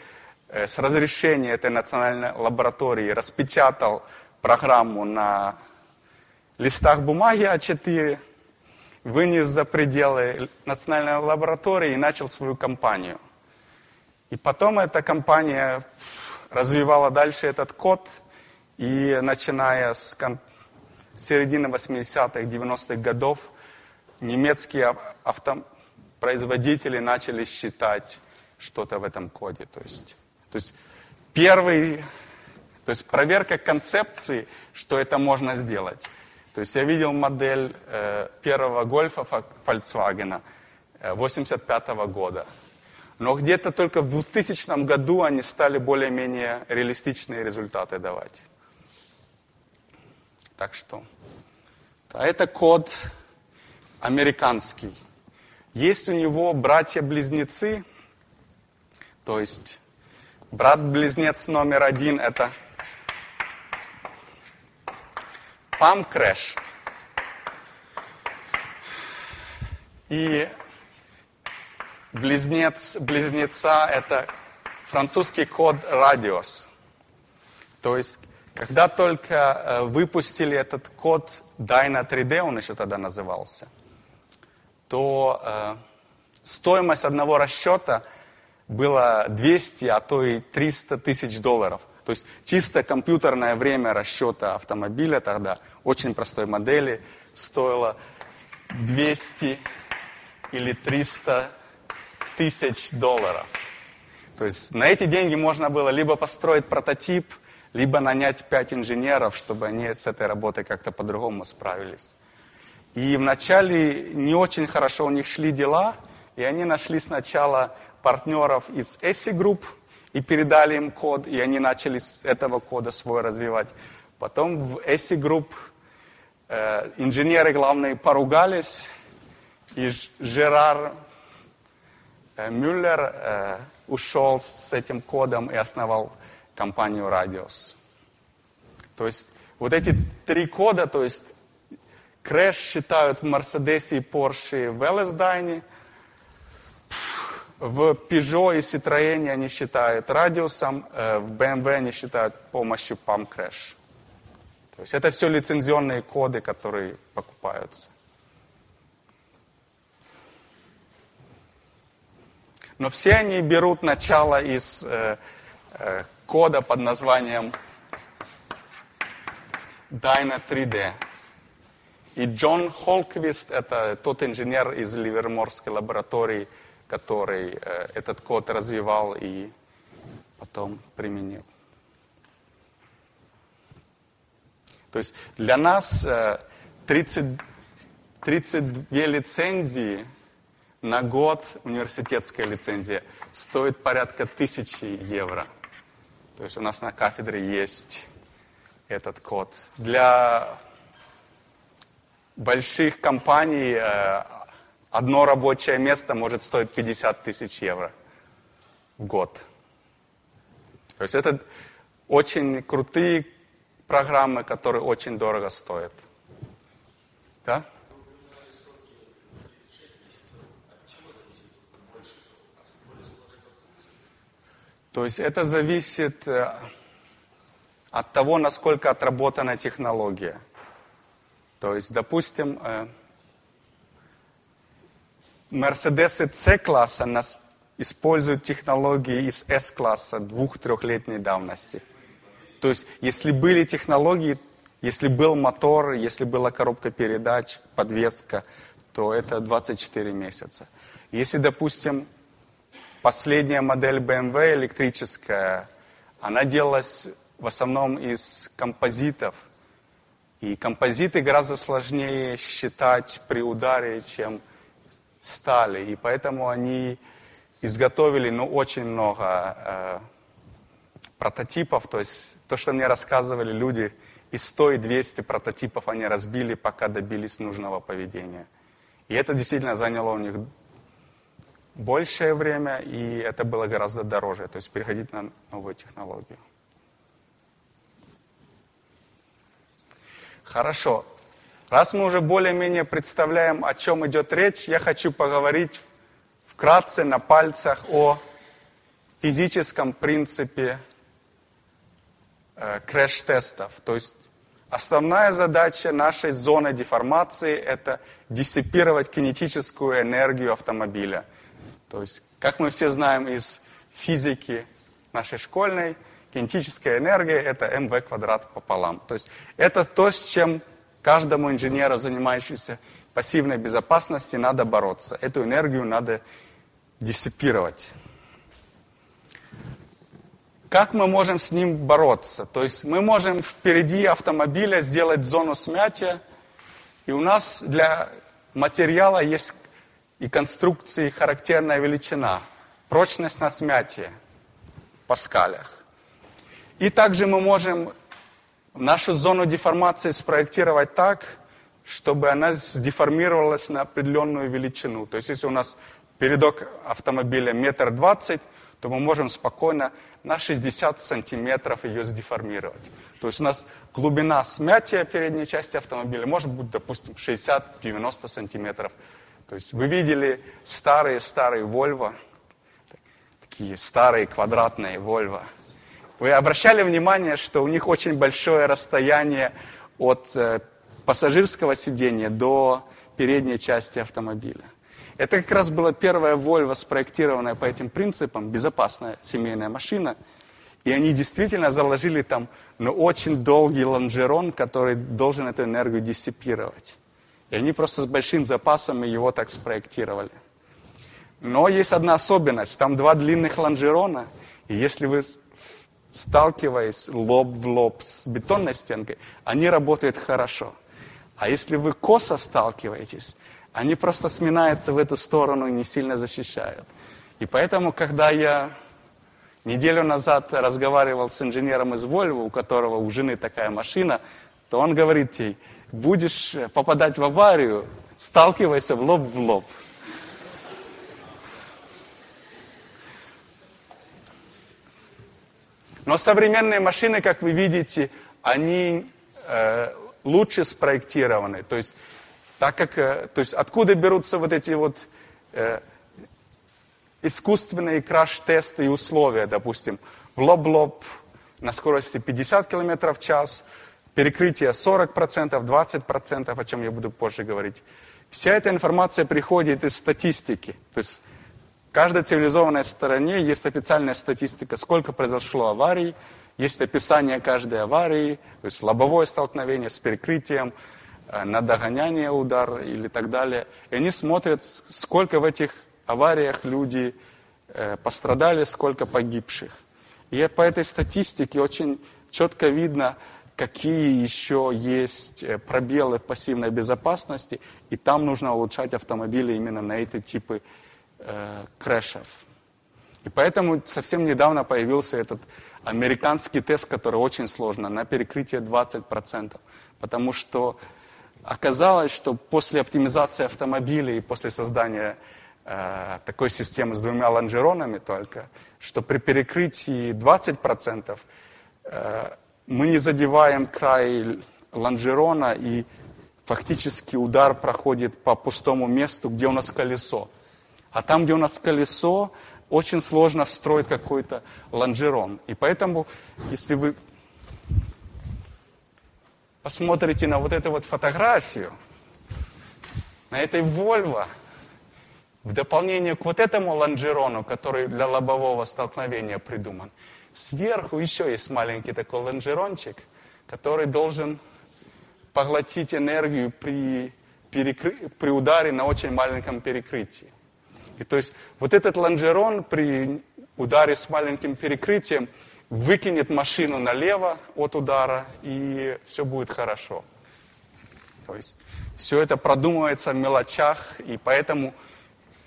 э, с разрешения этой национальной лаборатории распечатал программу на листах бумаги А4, вынес за пределы национальной лаборатории и начал свою кампанию. И потом эта компания развивала дальше этот код, и начиная с середины 80-х, 90-х годов немецкие авто, производители начали считать что-то в этом коде. То есть, то есть первый То есть проверка концепции, что это можно сделать. То есть я видел модель э, первого гольфа Volkswagen 85 -го года. Но где-то только в 2000 году они стали более-менее реалистичные результаты давать. Так что, а это код американский. Есть у него братья-близнецы, то есть брат-близнец номер один это Crash. И близнец, близнеца это французский код радиус. То есть, когда только э, выпустили этот код Dyna 3D, он еще тогда назывался, то э, стоимость одного расчета была 200, а то и 300 тысяч долларов. То есть чисто компьютерное время расчета автомобиля тогда, очень простой модели, стоило 200 или 300 тысяч долларов. То есть на эти деньги можно было либо построить прототип, либо нанять пять инженеров, чтобы они с этой работой как-то по-другому справились. И вначале не очень хорошо у них шли дела, и они нашли сначала партнеров из ESI Group и передали им код, и они начали с этого кода свой развивать. Потом в ESI Group э, инженеры главные поругались, и Жерар э, Мюллер э, ушел с этим кодом и основал компанию RADIOSS. То есть вот эти три кода, то есть Крэш считают в Мерседесе и Порше в LS-DYNA е, в Peugeot и Citroën они считают RADIOSS ом, э, в BMW они считают помощью PAM-CRASH. То есть это все лицензионные коды, которые покупаются. Но все они берут начало из э, э, кода под названием Dyna 3D. И Джон Холквист, это тот инженер из Ливерморской лаборатории, который э, этот код развивал и потом применил. То есть для нас 30, 32 лицензии на год, университетская лицензия, стоит порядка тысячи евро. То есть у нас на кафедре есть этот код. Для больших компаний э, одно рабочее место может стоить 50 тысяч евро в год. То есть это очень крутые программы, которые очень дорого стоят. Да? То есть это зависит э, от того, насколько отработана технология. То есть, допустим, э, Мерседесы C-класса нас используют технологии из S-класса двух-трехлетней давности. То есть, если были технологии, если был мотор, если была коробка передач, подвеска, то это 24 месяца. Если, допустим, последняя модель BMW электрическая, она делалась в основном из композитов. И композиты гораздо сложнее считать при ударе, чем стали. И поэтому они изготовили ну, очень много э, прототипов. То есть то, что мне рассказывали люди, из 100 и 200 прототипов они разбили, пока добились нужного поведения. И это действительно заняло у них большее время, и это было гораздо дороже. То есть переходить на новую технологию. Хорошо. Раз мы уже более-менее представляем, о чем идет речь, я хочу поговорить вкратце на пальцах о физическом принципе э, крэш-тестов. То есть основная задача нашей зоны деформации – это диссипировать кинетическую энергию автомобиля. То есть, как мы все знаем из физики нашей школьной, кинетическая энергия – это mv квадрат пополам. То есть это то, с чем Каждому инженеру, занимающемуся пассивной безопасностью, надо бороться. Эту энергию надо диссипировать. как мы можем с ним бороться? То есть мы можем впереди автомобиля сделать зону смятия, и у нас для материала есть и конструкции характерная величина, прочность на смятие в паскалях. И также мы можем нашу зону деформации спроектировать так, чтобы она сдеформировалась на определенную величину. То есть если у нас передок автомобиля метр двадцать, то мы можем спокойно на 60 сантиметров ее сдеформировать. То есть у нас глубина смятия передней части автомобиля может быть, допустим, 60-90 сантиметров. То есть вы видели старые-старые Volvo, такие старые квадратные Volvo. Вы обращали внимание, что у них очень большое расстояние от э, пассажирского сидения до передней части автомобиля. Это как раз была первая Volvo, спроектированная по этим принципам, безопасная семейная машина. И они действительно заложили там ну, очень долгий лонжерон, который должен эту энергию диссипировать. И они просто с большим запасом его так спроектировали. Но есть одна особенность. Там два длинных лонжерона. И если вы сталкиваясь лоб в лоб с бетонной стенкой, они работают хорошо. А если вы косо сталкиваетесь, они просто сминаются в эту сторону и не сильно защищают. И поэтому, когда я неделю назад разговаривал с инженером из Вольво, у которого у жены такая машина, то он говорит ей, будешь попадать в аварию, сталкивайся в лоб в лоб. Но современные машины, как вы видите, они э, лучше спроектированы. То есть так как, э, то есть откуда берутся вот эти вот э, искусственные краш-тесты и условия, допустим, в лоб-лоб на скорости 50 км в час, перекрытие 40%, 20%, о чем я буду позже говорить. Вся эта информация приходит из статистики. То есть в каждой цивилизованной стране есть официальная статистика, сколько произошло аварий, есть описание каждой аварии, то есть лобовое столкновение с перекрытием, Э, на догоняние удар или так далее. И они смотрят, сколько в этих авариях люди э, пострадали, сколько погибших. И по этой статистике очень четко видно, какие еще есть э, пробелы в пассивной безопасности, и там нужно улучшать автомобили именно на эти типы э, крэшев. И поэтому совсем недавно появился этот американский тест, который очень сложно, на перекрытие 20%. Потому что Оказалось, что после оптимизации автомобилей и после создания э, такой системы с двумя лонжеронами только, что при перекрытии 20% э, мы не задеваем край лонжерона и фактически удар проходит по пустому месту, где у нас колесо. А там, где у нас колесо, очень сложно встроить какой-то лонжерон. И поэтому, если вы посмотрите на вот эту вот фотографию, на этой Вольво, в дополнение к вот этому лонжерону, который для лобового столкновения придуман, сверху еще есть маленький такой лонжерончик, который должен поглотить энергию при, перекры... при ударе на очень маленьком перекрытии. И то есть вот этот лонжерон при ударе с маленьким перекрытием – выкинет машину налево от удара, и все будет хорошо. То есть все это продумывается в мелочах, и поэтому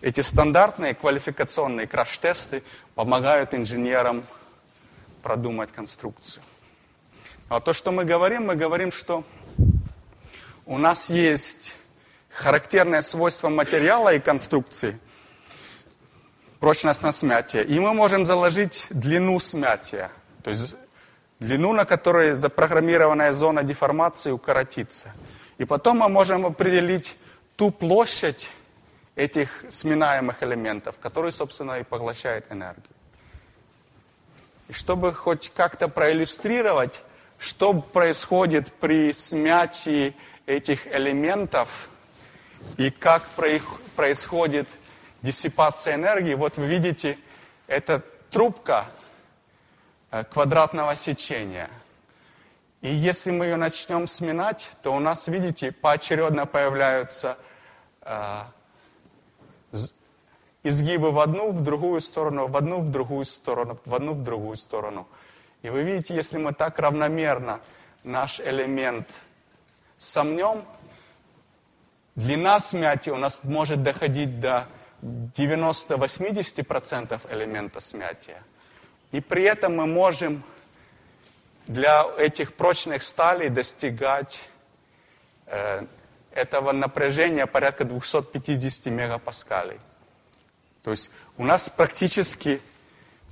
эти стандартные квалификационные краш-тесты помогают инженерам продумать конструкцию. А то, что мы говорим, мы говорим, что у нас есть характерное свойство материала и конструкции, прочность на смятие. И мы можем заложить длину смятия, то есть длину, на которой запрограммированная зона деформации укоротится. И потом мы можем определить ту площадь этих сминаемых элементов, которые, собственно, и поглощают энергию. И чтобы хоть как-то проиллюстрировать, что происходит при смятии этих элементов и как происходит диссипация энергии. Вот вы видите, это трубка э, квадратного сечения. И если мы ее начнем сминать, то у нас, видите, поочередно появляются э, изгибы в одну, в другую сторону, в одну, в другую сторону, в одну, в другую сторону. И вы видите, если мы так равномерно наш элемент сомнем, длина смятия у нас может доходить до 90-80% элемента смятия. И при этом мы можем для этих прочных сталей достигать э, этого напряжения порядка 250 мегапаскалей. То есть у нас практически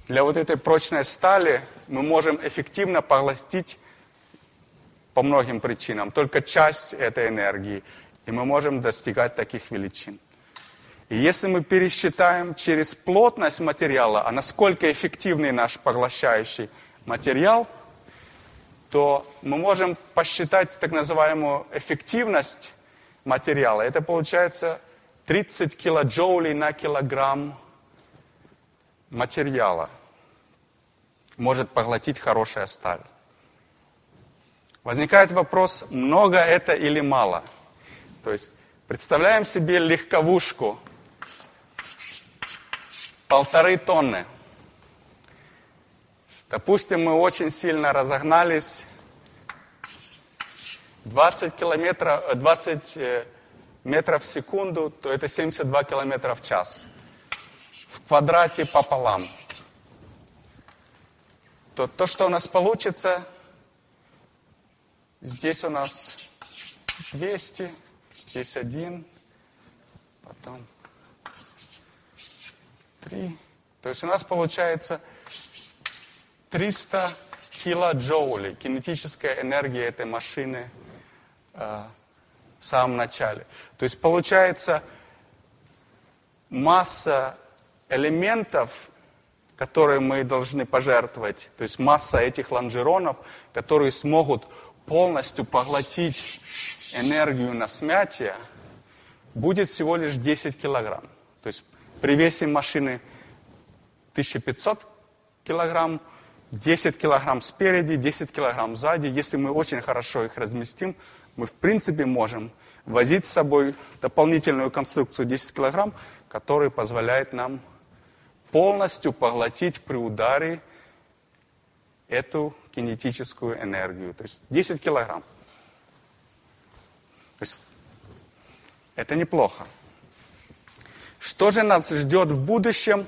для вот этой прочной стали мы можем эффективно поглотить по многим причинам только часть этой энергии, и мы можем достигать таких величин. И если мы пересчитаем через плотность материала, а насколько эффективный наш поглощающий материал, то мы можем посчитать так называемую эффективность материала. Это получается 30 килоджоулей на килограмм материала может поглотить хорошая сталь. Возникает вопрос, много это или мало. То есть представляем себе легковушку полторы тонны. Допустим, мы очень сильно разогнались 20 километров, 20 метров в секунду, то это 72 километра в час. В квадрате пополам. То, то, что у нас получится, здесь у нас 200, здесь один, потом 3. То есть у нас получается 300 килоджоулей кинетическая энергия этой машины э, в самом начале. То есть получается масса элементов, которые мы должны пожертвовать, то есть масса этих лонжеронов, которые смогут полностью поглотить энергию на смятие, будет всего лишь 10 килограмм. То есть при весе машины 1500 килограмм, 10 килограмм спереди, 10 килограмм сзади. Если мы очень хорошо их разместим, мы в принципе можем возить с собой дополнительную конструкцию 10 килограмм, которая позволяет нам полностью поглотить при ударе эту кинетическую энергию. То есть 10 килограмм. То есть это неплохо. Что же нас ждет в будущем?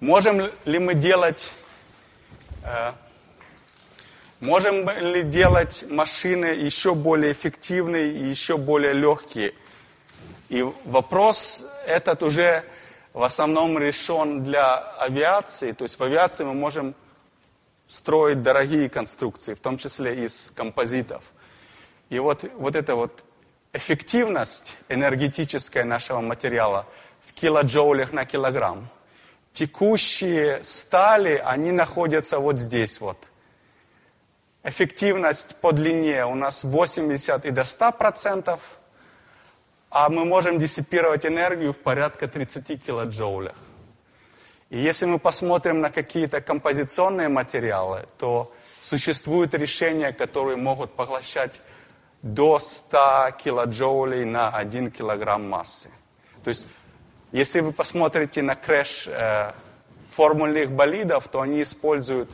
Можем ли мы делать э, Можем ли делать машины еще более эффективные и еще более легкие? И вопрос этот уже в основном решен для авиации. То есть в авиации мы можем строить дорогие конструкции, в том числе из композитов. И вот, вот эта вот эффективность энергетическая нашего материала килоджоулях на килограмм. Текущие стали, они находятся вот здесь вот – эффективность по длине у нас 80 и до 100 процентов, а мы можем диссипировать энергию в порядка 30 килоджоулях. И если мы посмотрим на какие-то композиционные материалы, то существуют решения, которые могут поглощать до 100 килоджоулей на 1 килограмм массы. То есть, если вы посмотрите на крэш э, формульных болидов, то они используют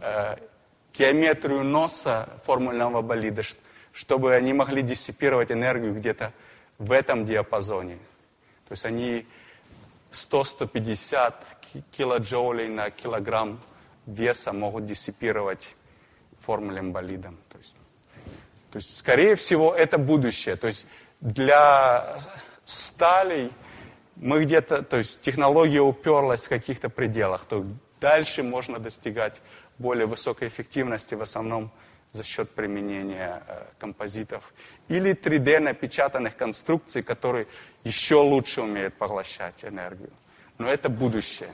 э, геометрию носа формульного болида, чтобы они могли диссипировать энергию где-то в этом диапазоне. То есть они 100-150 килоджоулей на килограмм веса могут диссипировать формульным болидом. То есть, то есть, скорее всего, это будущее. То есть для сталей мы где-то, то есть технология уперлась в каких-то пределах, то дальше можно достигать более высокой эффективности, в основном за счет применения э, композитов. Или 3D напечатанных конструкций, которые еще лучше умеют поглощать энергию. Но это будущее.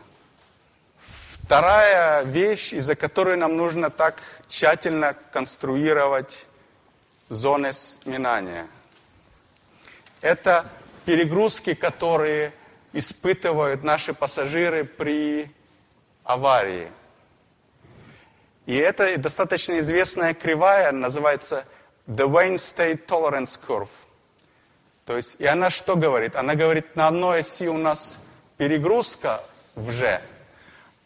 Вторая вещь, из-за которой нам нужно так тщательно конструировать зоны сминания, это перегрузки, которые испытывают наши пассажиры при аварии. И это достаточно известная кривая, называется The Wayne State Tolerance Curve. То есть, и она что говорит? Она говорит, на одной оси у нас перегрузка в G,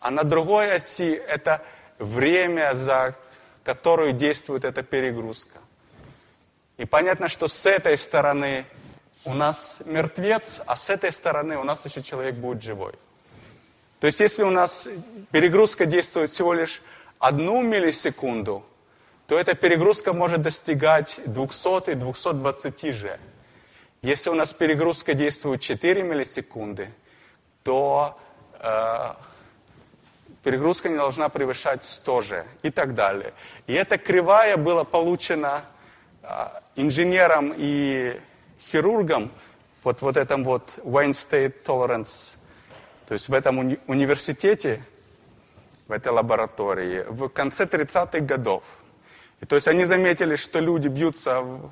а на другой оси это время, за которую действует эта перегрузка. И понятно, что с этой стороны у нас мертвец, а с этой стороны у нас еще человек будет живой. То есть если у нас перегрузка действует всего лишь одну миллисекунду, то эта перегрузка может достигать 200-220 же. Если у нас перегрузка действует 4 миллисекунды, то э, перегрузка не должна превышать 100 же и так далее. И эта кривая была получена э, инженером и хирургом вот, вот этом вот Wayne State Tolerance, то есть в этом уни- университете, в этой лаборатории, в конце 30-х годов. И, то есть они заметили, что люди бьются в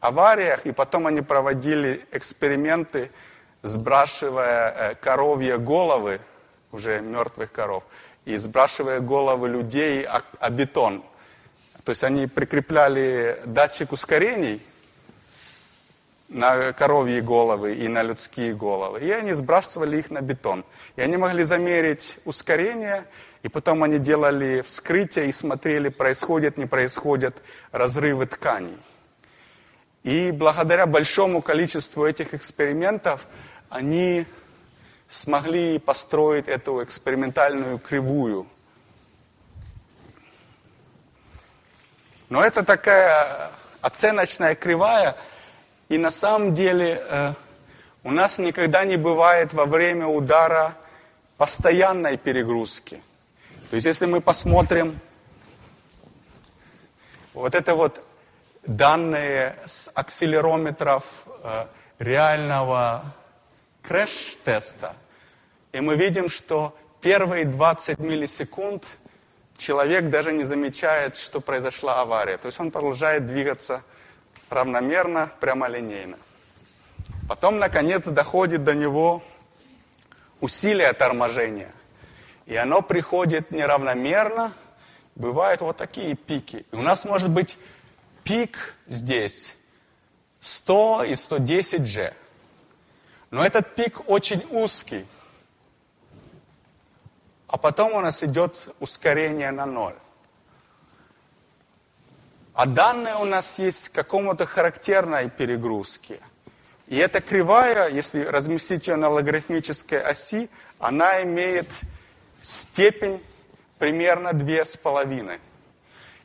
авариях, и потом они проводили эксперименты, сбрасывая э, коровьи головы, уже мертвых коров, и сбрасывая головы людей о, о бетон. То есть они прикрепляли датчик ускорений на коровьи головы и на людские головы. И они сбрасывали их на бетон. И они могли замерить ускорение, и потом они делали вскрытие и смотрели, происходят, не происходят разрывы тканей. И благодаря большому количеству этих экспериментов они смогли построить эту экспериментальную кривую. Но это такая оценочная кривая, и на самом деле э, у нас никогда не бывает во время удара постоянной перегрузки. То есть если мы посмотрим вот это вот данные с акселерометров э, реального крэш-теста, и мы видим, что первые 20 миллисекунд человек даже не замечает, что произошла авария. То есть он продолжает двигаться равномерно, прямолинейно. Потом, наконец, доходит до него усилие торможения. И оно приходит неравномерно, бывают вот такие пики. И у нас может быть пик здесь 100 и 110 G. Но этот пик очень узкий. А потом у нас идет ускорение на ноль. А данные у нас есть какому-то характерной перегрузки. И эта кривая, если разместить ее на логарифмической оси, она имеет степень примерно две с половиной.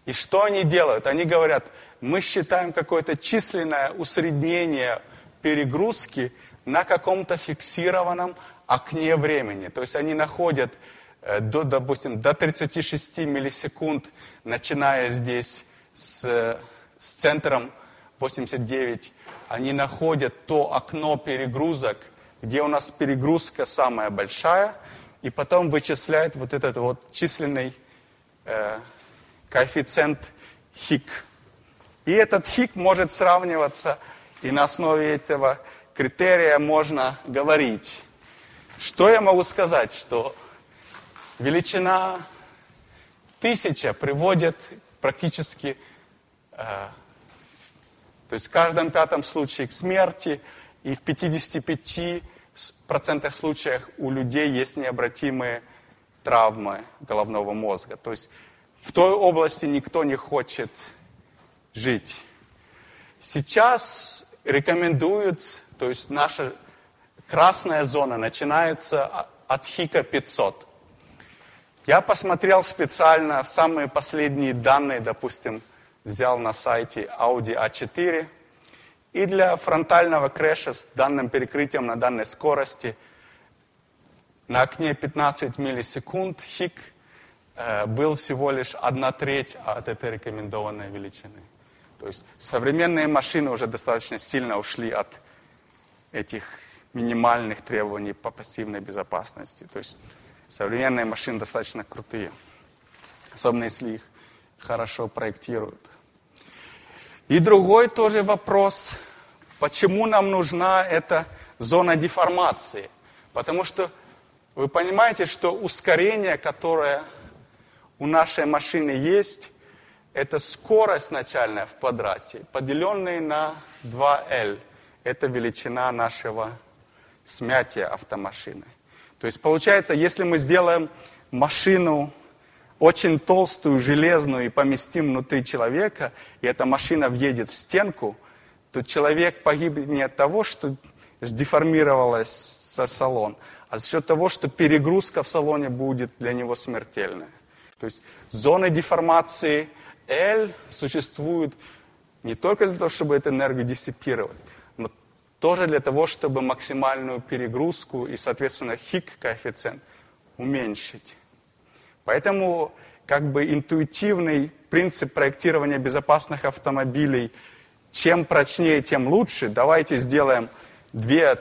И что они делают? Они говорят, мы считаем какое-то численное усреднение перегрузки на каком-то фиксированном окне времени. То есть они находят, э, до, допустим, до 36 миллисекунд, начиная здесь с, с центром 89, они находят то окно перегрузок, где у нас перегрузка самая большая, и потом вычисляют вот этот вот численный э, коэффициент хик. И этот хик может сравниваться, и на основе этого критерия можно говорить. Что я могу сказать? Что величина тысяча приводит практически, э, то есть в каждом пятом случае к смерти, и в 55 процентах случаев у людей есть необратимые травмы головного мозга. То есть в той области никто не хочет жить. Сейчас рекомендуют, то есть наша красная зона начинается от Хика 500. Я посмотрел специально самые последние данные, допустим, взял на сайте Audi A4, и для фронтального крэша с данным перекрытием на данной скорости на окне 15 миллисекунд хик э, был всего лишь одна треть от этой рекомендованной величины. То есть современные машины уже достаточно сильно ушли от этих минимальных требований по пассивной безопасности. То есть современные машины достаточно крутые, особенно если их хорошо проектируют. И другой тоже вопрос, почему нам нужна эта зона деформации? Потому что вы понимаете, что ускорение, которое у нашей машины есть, это скорость начальная в квадрате, поделенная на 2L. Это величина нашего смятия автомашины. То есть получается, если мы сделаем машину очень толстую, железную и поместим внутри человека, и эта машина въедет в стенку, то человек погибнет не от того, что сдеформировалась со салон, а за счет того, что перегрузка в салоне будет для него смертельная. То есть зоны деформации L существуют не только для того, чтобы эту энергию диссипировать, тоже для того, чтобы максимальную перегрузку и, соответственно, хик коэффициент уменьшить. Поэтому как бы интуитивный принцип проектирования безопасных автомобилей, чем прочнее, тем лучше. Давайте сделаем две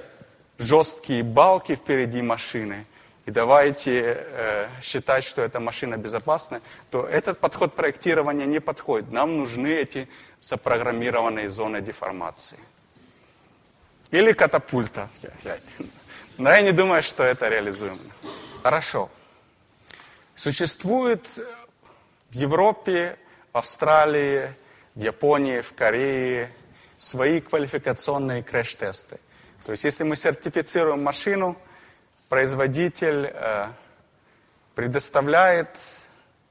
жесткие балки впереди машины, и давайте э, считать, что эта машина безопасна, то этот подход проектирования не подходит. Нам нужны эти запрограммированные зоны деформации. Или катапульта. Но я не думаю, что это реализуемо. Хорошо. Существует в Европе, в Австралии, в Японии, в Корее свои квалификационные крэш-тесты. То есть если мы сертифицируем машину, производитель э, предоставляет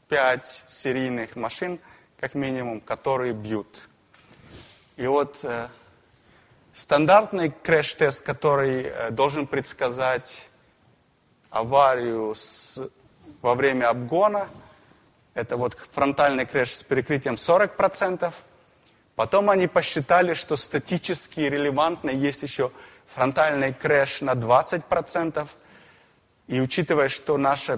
5 серийных машин, как минимум, которые бьют. И вот э, стандартный крэш-тест, который э, должен предсказать аварию с во время обгона. Это вот фронтальный крэш с перекрытием 40%. Потом они посчитали, что статически релевантно есть еще фронтальный крэш на 20%. И учитывая, что наш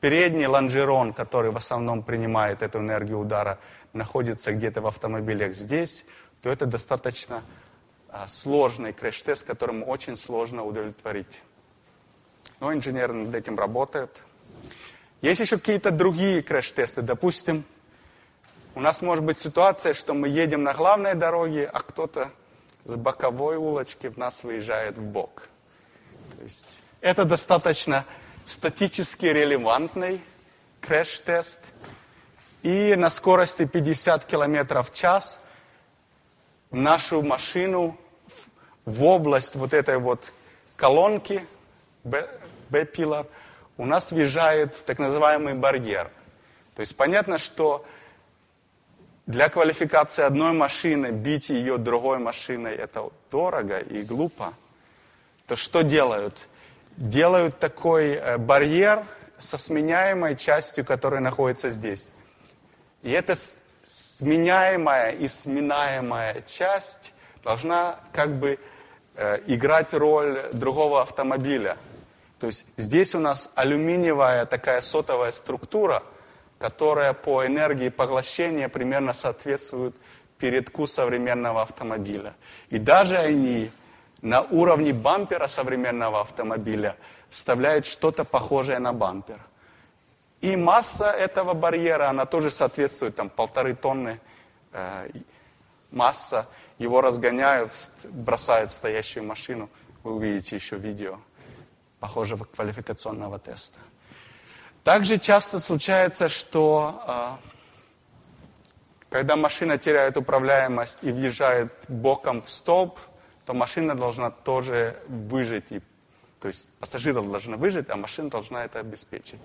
передний лонжерон, который в основном принимает эту энергию удара, находится где-то в автомобилях здесь, то это достаточно сложный крэш-тест, которому очень сложно удовлетворить. Но инженеры над этим работают. Есть еще какие-то другие крэш-тесты. Допустим, у нас может быть ситуация, что мы едем на главной дороге, а кто-то с боковой улочки в нас выезжает в бок. То есть это достаточно статически релевантный крэш-тест. И на скорости 50 км в час нашу машину в область вот этой вот колонки B-pillar – у нас въезжает так называемый барьер. То есть понятно, что для квалификации одной машины бить ее другой машиной это дорого и глупо. То что делают? Делают такой э, барьер со сменяемой частью, которая находится здесь. И эта сменяемая и сминаемая часть должна как бы э, играть роль другого автомобиля – то есть здесь у нас алюминиевая такая сотовая структура, которая по энергии поглощения примерно соответствует передку современного автомобиля. И даже они на уровне бампера современного автомобиля вставляют что-то похожее на бампер. И масса этого барьера, она тоже соответствует там полторы тонны э, масса. Его разгоняют, бросают в стоящую машину. Вы увидите еще видео похожего квалификационного теста. Также часто случается, что э, когда машина теряет управляемость и въезжает боком в столб, то машина должна тоже выжить. И, то есть пассажиры должны выжить, а машина должна это обеспечить.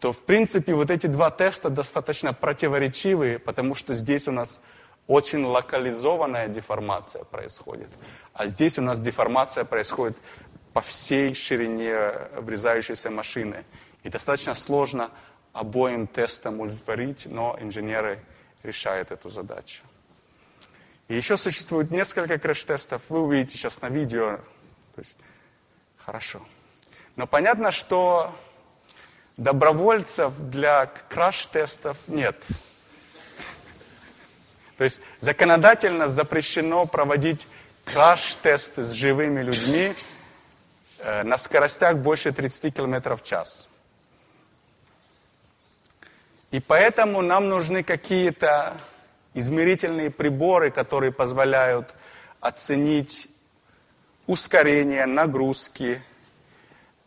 То, в принципе, вот эти два теста достаточно противоречивые, потому что здесь у нас очень локализованная деформация происходит. А здесь у нас деформация происходит по всей ширине врезающейся машины. И достаточно сложно обоим тестам удовлетворить, но инженеры решают эту задачу. И еще существует несколько краш-тестов. Вы увидите сейчас на видео. То есть, хорошо. Но понятно, что добровольцев для краш-тестов нет. То есть законодательно запрещено проводить краш-тесты с живыми людьми Э, на скоростях больше 30 км в час. И поэтому нам нужны какие-то измерительные приборы, которые позволяют оценить ускорение, нагрузки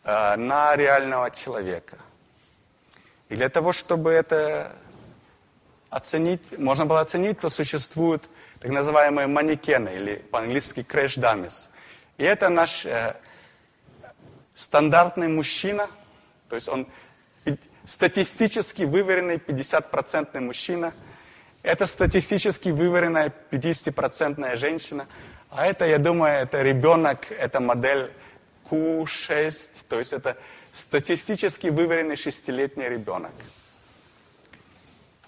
э, на реального человека. И для того, чтобы это оценить, можно было оценить, то существуют так называемые манекены, или по-английски crash dummies. И это наш э, стандартный мужчина, то есть он статистически выверенный 50% мужчина, это статистически выверенная 50% женщина, а это, я думаю, это ребенок, это модель Q6, то есть это статистически выверенный шестилетний ребенок.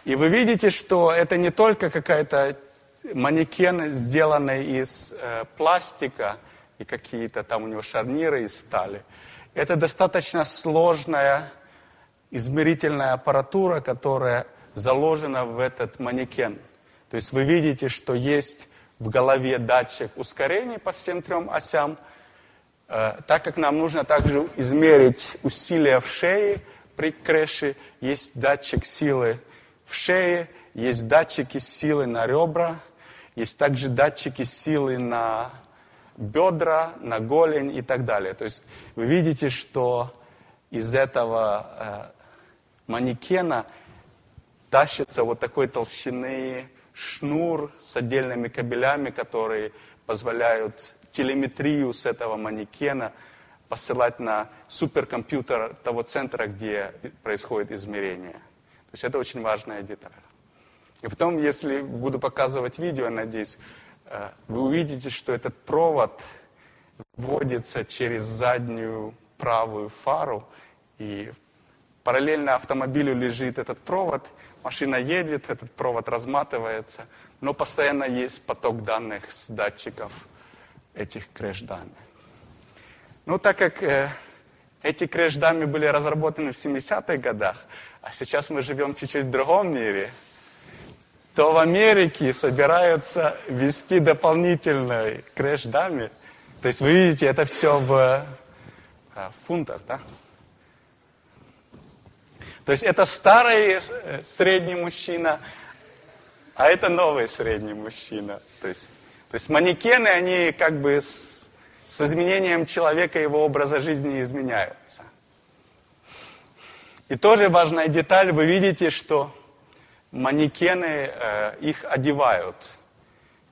И вы видите, что это не только какая-то манекен, сделанный из э, пластика, и какие-то там у него шарниры из стали. Это достаточно сложная измерительная аппаратура, которая заложена в этот манекен. То есть вы видите, что есть в голове датчик ускорений по всем трем осям. Э, так как нам нужно также измерить усилия в шее при крэше, есть датчик силы в шее, есть датчики силы на ребра, есть также датчики силы на бедра, на голень и так далее. То есть вы видите, что из этого э, манекена тащится вот такой толщины шнур с отдельными кабелями, которые позволяют телеметрию с этого манекена посылать на суперкомпьютер того центра, где происходит измерение. То есть это очень важная деталь. И потом, если буду показывать видео, надеюсь, э, вы увидите, что этот провод вводится через заднюю правую фару, и параллельно автомобилю лежит этот провод, машина едет, этот провод разматывается, но постоянно есть поток данных с датчиков этих крэш-данных. Ну, так как э, эти крэш-данные были разработаны в 70-х годах, а сейчас мы живем чуть-чуть в другом мире – то в Америке собираются ввести дополнительный крэш-дами. То есть вы видите, это все в, э, в фунтах, да? То есть это старый э, средний мужчина, а это новый средний мужчина. То есть, то есть манекены, они как бы с, с изменением человека, его образа жизни изменяются. И тоже важная деталь, вы видите, что манекены э, их одевают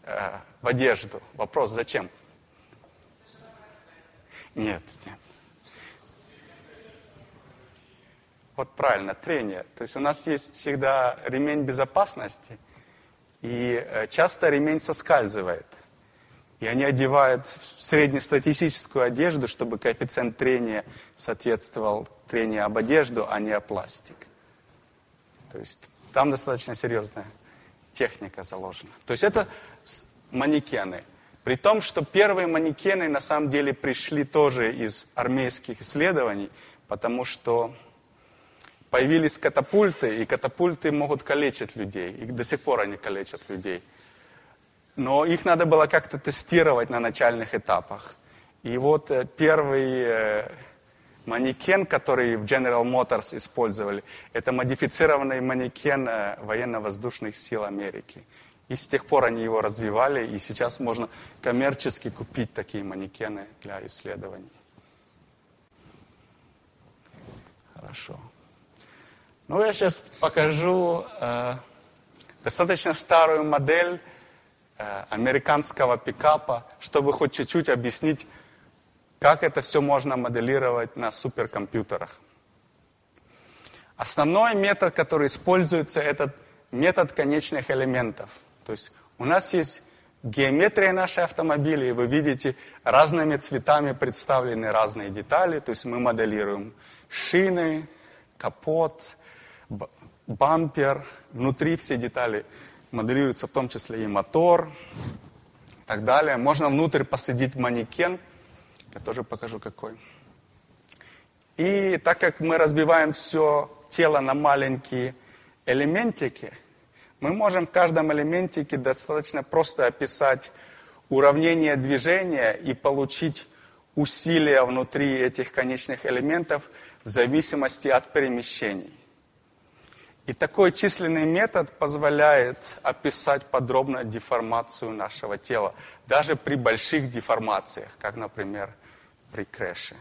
э, в одежду. Вопрос, зачем? Нет, нет. Вот правильно, трение. То есть у нас есть всегда ремень безопасности, и э, часто ремень соскальзывает. И они одевают среднестатистическую одежду, чтобы коэффициент трения соответствовал трению об одежду, а не о пластик. То есть там достаточно серьезная техника заложена. То есть это манекены. При том, что первые манекены на самом деле пришли тоже из армейских исследований, потому что появились катапульты, и катапульты могут калечить людей. И до сих пор они калечат людей. Но их надо было как-то тестировать на начальных этапах. И вот э, первый э, манекен, который в General Motors использовали, это модифицированный манекен э, военно-воздушных сил Америки. И с тех пор они его развивали, и сейчас можно коммерчески купить такие манекены для исследований. Хорошо. Ну, я сейчас покажу э, достаточно старую модель э, американского пикапа, чтобы хоть чуть-чуть объяснить, как это все можно моделировать на суперкомпьютерах? Основной метод, который используется, это метод конечных элементов. То есть у нас есть геометрия нашей автомобиля, и вы видите, разными цветами представлены разные детали. То есть мы моделируем шины, капот, бампер, внутри все детали моделируются, в том числе и мотор и так далее. Можно внутрь посадить манекен – я тоже покажу какой. И так как мы разбиваем все тело на маленькие элементики, мы можем в каждом элементике достаточно просто описать уравнение движения и получить усилия внутри этих конечных элементов в зависимости от перемещений. И такой численный метод позволяет описать подробно деформацию нашего тела, даже при больших деформациях, как, например, при крэше.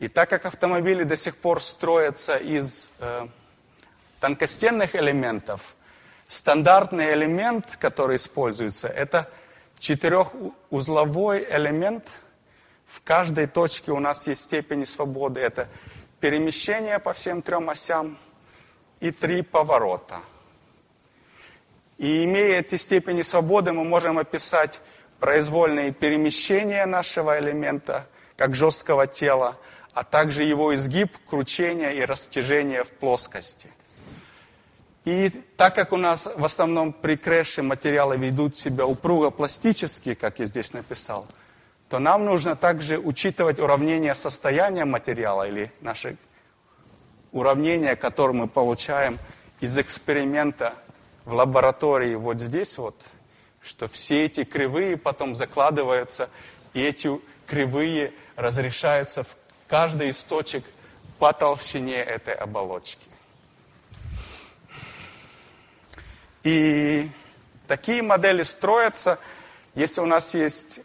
И так как автомобили до сих пор строятся из э, тонкостенных элементов, стандартный элемент, который используется, это четырехузловой элемент, В каждой точке у нас есть степени свободы. Это перемещение по всем трем осям и три поворота. И имея эти степени свободы, мы можем описать произвольные перемещения нашего элемента, как жесткого тела, а также его изгиб, кручение и растяжение в плоскости. И так как у нас в основном при крэше материалы ведут себя упруго-пластически, как я здесь написал, то нам нужно также учитывать уравнение состояния материала или наши уравнения, которые мы получаем из эксперимента в лаборатории вот здесь вот, что все эти кривые потом закладываются, и эти кривые разрешаются в каждый из точек по толщине этой оболочки. И такие модели строятся, если у нас есть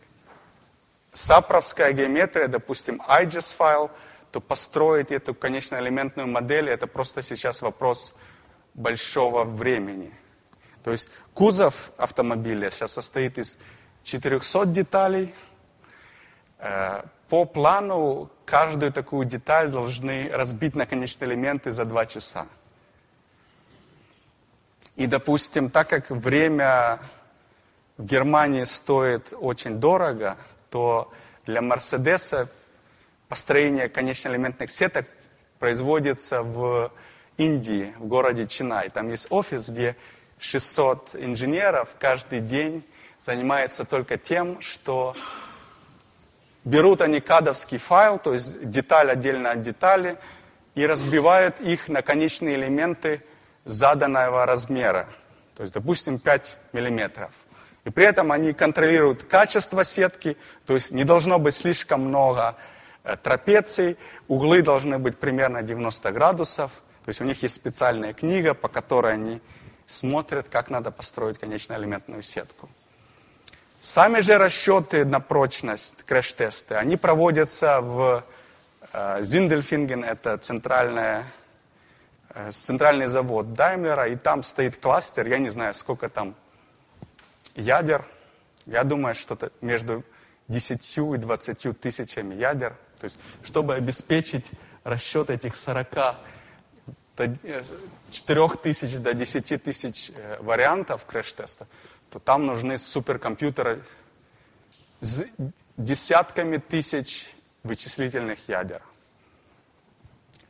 сапровская геометрия, допустим, IGES файл, то построить эту конечно-элементную модель, это просто сейчас вопрос большого времени. То есть кузов автомобиля сейчас состоит из 400 деталей. Э, по плану каждую такую деталь должны разбить на конечные элементы за 2 часа. И, допустим, так как время в Германии стоит очень дорого, то для Мерседеса построение конечноэлементных сеток производится в Индии, в городе Чинай. Там есть офис, где 600 инженеров каждый день занимаются только тем, что берут они кадовский файл, то есть деталь отдельно от детали, и разбивают их на конечные элементы заданного размера. То есть, допустим, 5 миллиметров. И при этом они контролируют качество сетки, то есть не должно быть слишком много э, трапеций, углы должны быть примерно 90 градусов. То есть у них есть специальная книга, по которой они смотрят, как надо построить конечно-элементную сетку. Сами же расчеты на прочность, крэш-тесты, они проводятся в э, Зиндельфинген, это центральная, э, центральный завод Даймлера, и там стоит кластер, я не знаю, сколько там ядер, я думаю, что-то между 10 и 20 тысячами ядер. То есть, чтобы обеспечить расчет этих 40, 4 тысяч до 10 тысяч э, вариантов крэш-теста, то там нужны суперкомпьютеры с десятками тысяч вычислительных ядер.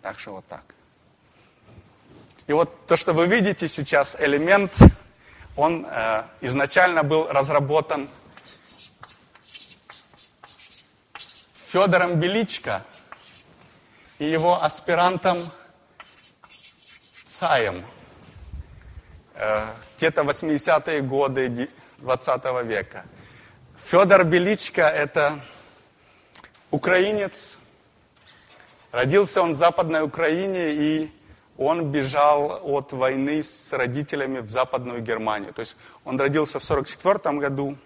Так что вот так. И вот то, что вы видите сейчас, элемент он э, изначально был разработан Федором Белычко и его аспирантом Цаем. Э, где-то 80-е годы 20 века. Федор Беличко – это украинец. Родился он в Западной Украине и он бежал от войны с родителями в Западную Германию. То есть он родился в 1944 году,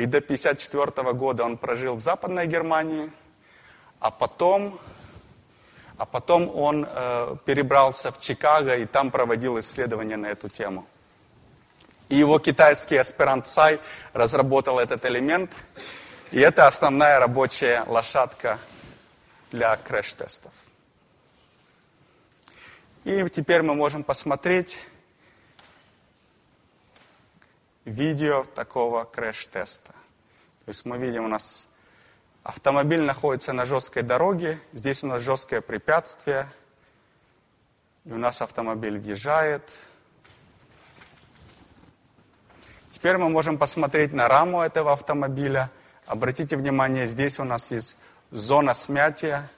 и до 1954 года он прожил в Западной Германии, а потом, а потом он э, перебрался в Чикаго и там проводил исследования на эту тему. И его китайский аспирант Цай разработал этот элемент, и это основная рабочая лошадка для крэш-тестов. И теперь мы можем посмотреть видео такого крэш-теста. То есть мы видим, у нас автомобиль находится на жесткой дороге, здесь у нас жесткое препятствие, и у нас автомобиль въезжает. Теперь мы можем посмотреть на раму этого автомобиля. Обратите внимание, здесь у нас есть зона смятия,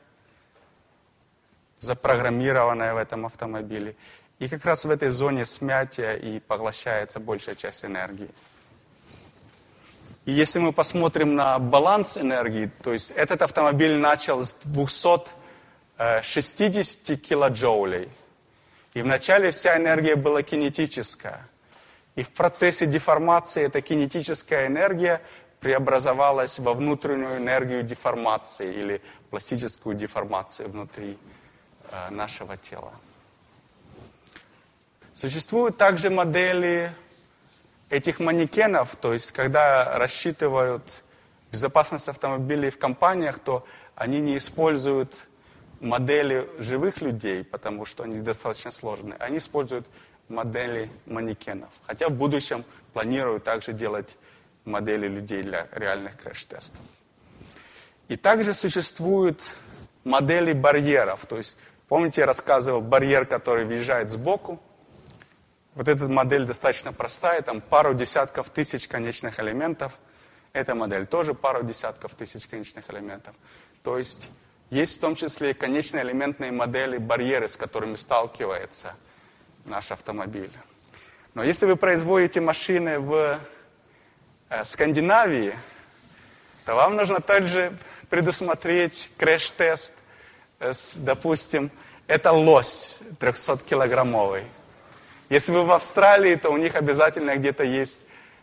запрограммированная в этом автомобиле. И как раз в этой зоне смятия и поглощается большая часть энергии. И если мы посмотрим на баланс энергии, то есть этот автомобиль начал с 260 э, килоджоулей. И вначале вся энергия была кинетическая. И в процессе деформации эта кинетическая энергия преобразовалась во внутреннюю энергию деформации или пластическую деформацию внутри Э, нашего тела. Существуют также модели этих манекенов, то есть когда рассчитывают безопасность автомобилей в компаниях, то они не используют модели живых людей, потому что они достаточно сложные. Они используют модели манекенов. Хотя в будущем планируют также делать модели людей для реальных крэш-тестов. И также существуют модели барьеров. То есть, помните, я рассказывал барьер, который въезжает сбоку. Вот эта модель достаточно простая, там пару десятков тысяч конечных элементов. Эта модель тоже пару десятков тысяч конечных элементов. То есть есть в том числе конечные элементные модели, барьеры, с которыми сталкивается наш автомобиль. Но если вы производите машины в э, Скандинавии, то вам нужно также предусмотреть крэш-тест, э, с, допустим, это лось 300-килограммовый. Если вы в Австралии, то у них обязательно где-то есть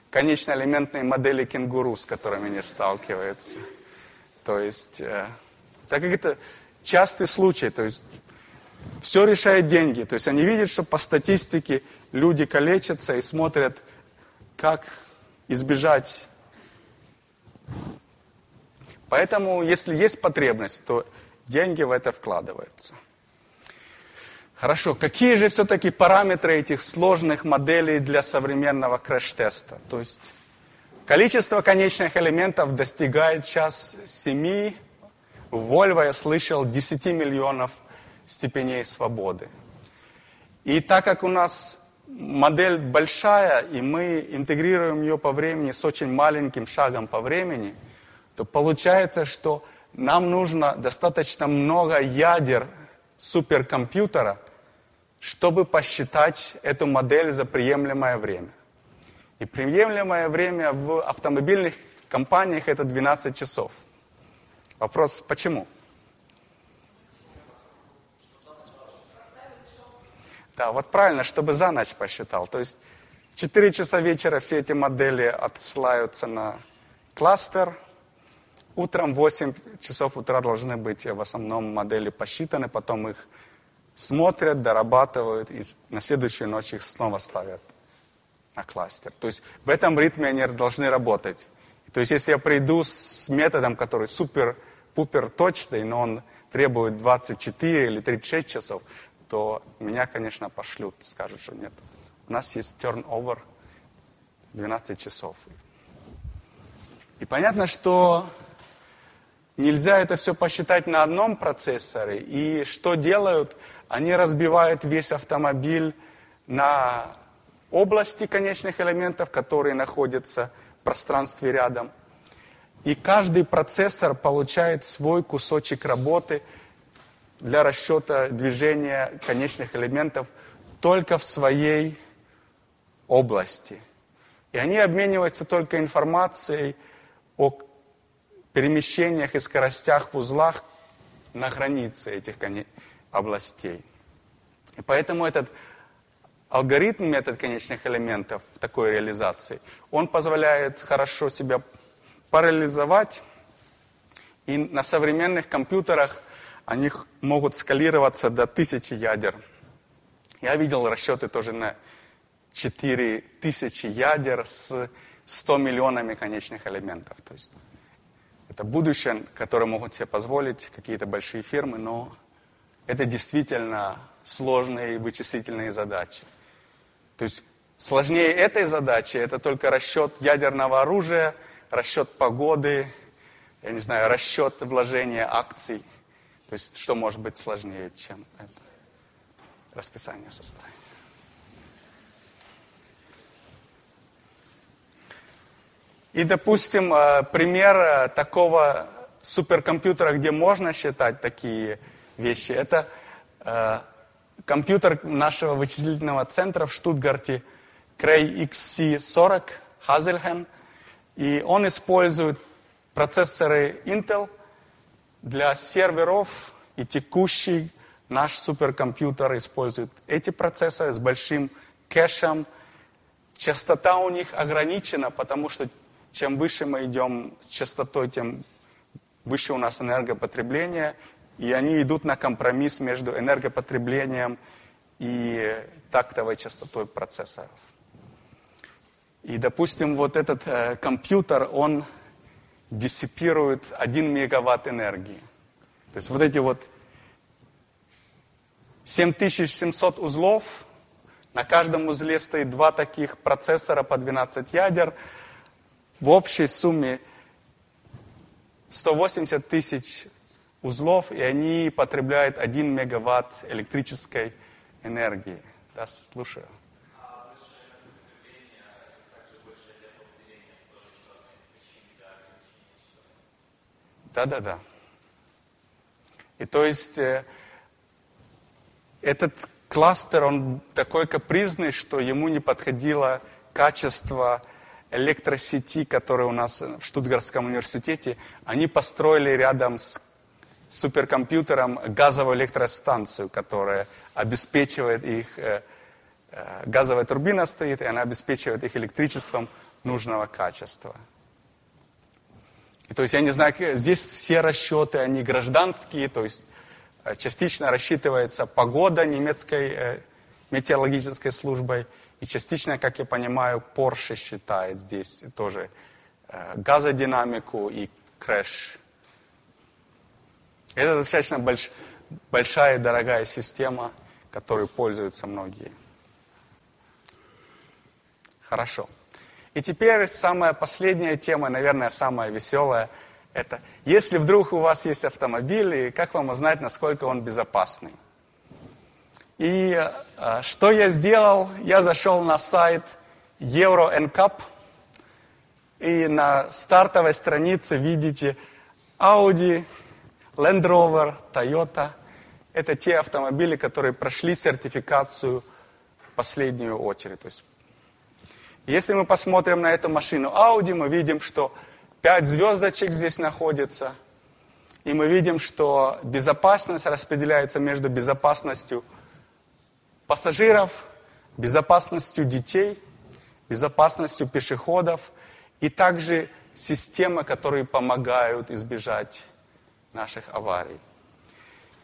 конечно-элементные модели кенгуру, с которыми они сталкиваются. То есть, э, так как это частый случай, то есть все решает деньги. То есть они видят, что по статистике люди калечатся и смотрят, как избежать. Поэтому, если есть потребность, то деньги в это вкладываются. Хорошо, какие же все-таки параметры этих сложных моделей для современного крэш-теста? То есть количество конечных элементов достигает сейчас 7, в Volvo я слышал 10 миллионов степеней свободы. И так как у нас модель большая, и мы интегрируем ее по времени с очень маленьким шагом по времени, то получается, что нам нужно достаточно много ядер суперкомпьютера, чтобы посчитать эту модель за приемлемое время. И приемлемое время в автомобильных компаниях это 12 часов. Вопрос, почему? Да, вот правильно, чтобы за ночь посчитал. То есть в 4 часа вечера все эти модели отсылаются на кластер. Утром в 8 часов утра должны быть в основном модели посчитаны, потом их смотрят, дорабатывают, и на следующую ночь их снова ставят на кластер. То есть в этом ритме они должны работать. То есть если я приду с методом, который супер-пупер точный, но он требует 24 или 36 часов, то меня, конечно, пошлют, скажут, что нет. У нас есть turnover 12 часов. И понятно, что нельзя это все посчитать на одном процессоре. И что делают? Они разбивают весь автомобиль на области конечных элементов, которые находятся в пространстве рядом. И каждый процессор получает свой кусочек работы – для расчета движения конечных элементов только в своей области. И они обмениваются только информацией о перемещениях и скоростях в узлах на границе этих областей. И поэтому этот алгоритм, метод конечных элементов в такой реализации, он позволяет хорошо себя парализовать. И на современных компьютерах они могут скалироваться до тысячи ядер. Я видел расчеты тоже на 4000 ядер с 100 миллионами конечных элементов. То есть это будущее, которое могут себе позволить какие-то большие фирмы, но это действительно сложные вычислительные задачи. То есть сложнее этой задачи это только расчет ядерного оружия, расчет погоды, я не знаю, расчет вложения акций – то есть, что может быть сложнее, чем расписание составить? И, допустим, э, пример э, такого суперкомпьютера, где можно считать такие вещи, это э, компьютер нашего вычислительного центра в Штутгарте Cray XC40 Hazelhen. И он использует процессоры Intel – для серверов и текущий наш суперкомпьютер использует эти процессоры с большим кэшем. Частота у них ограничена, потому что чем выше мы идем с частотой, тем выше у нас энергопотребление. И они идут на компромисс между энергопотреблением и тактовой частотой процессоров. И, допустим, вот этот э, компьютер, он диссипирует 1 мегаватт энергии. То есть вот эти вот 7700 узлов, на каждом узле стоит два таких процессора по 12 ядер. В общей сумме 180 тысяч узлов, и они потребляют 1 мегаватт электрической энергии. Да, слушаю. Да-да-да. И то есть э, этот кластер, он такой капризный, что ему не подходило качество электросети, которые у нас в Штутгартском университете. Они построили рядом с суперкомпьютером газовую электростанцию, которая обеспечивает их, э, э, газовая турбина стоит, и она обеспечивает их электричеством нужного качества. И, то есть, я не знаю, здесь все расчеты, они гражданские, то есть э, частично рассчитывается погода немецкой метеорологической службой, и частично, как я понимаю, Porsche считает здесь тоже газодинамику и крэш. Это достаточно больш, большая и дорогая система, которой пользуются многие. Хорошо. И теперь самая последняя тема, наверное, самая веселая, это если вдруг у вас есть автомобиль, и как вам узнать, насколько он безопасный. И э, что я сделал? Я зашел на сайт Euro NCAP, и на стартовой странице видите Audi, Land Rover, Toyota. Это те автомобили, которые прошли сертификацию в последнюю очередь, то есть если мы посмотрим на эту машину Audi, мы видим, что 5 звездочек здесь находится. И мы видим, что безопасность распределяется между безопасностью пассажиров, безопасностью детей, безопасностью пешеходов и также системы, которые помогают избежать наших аварий.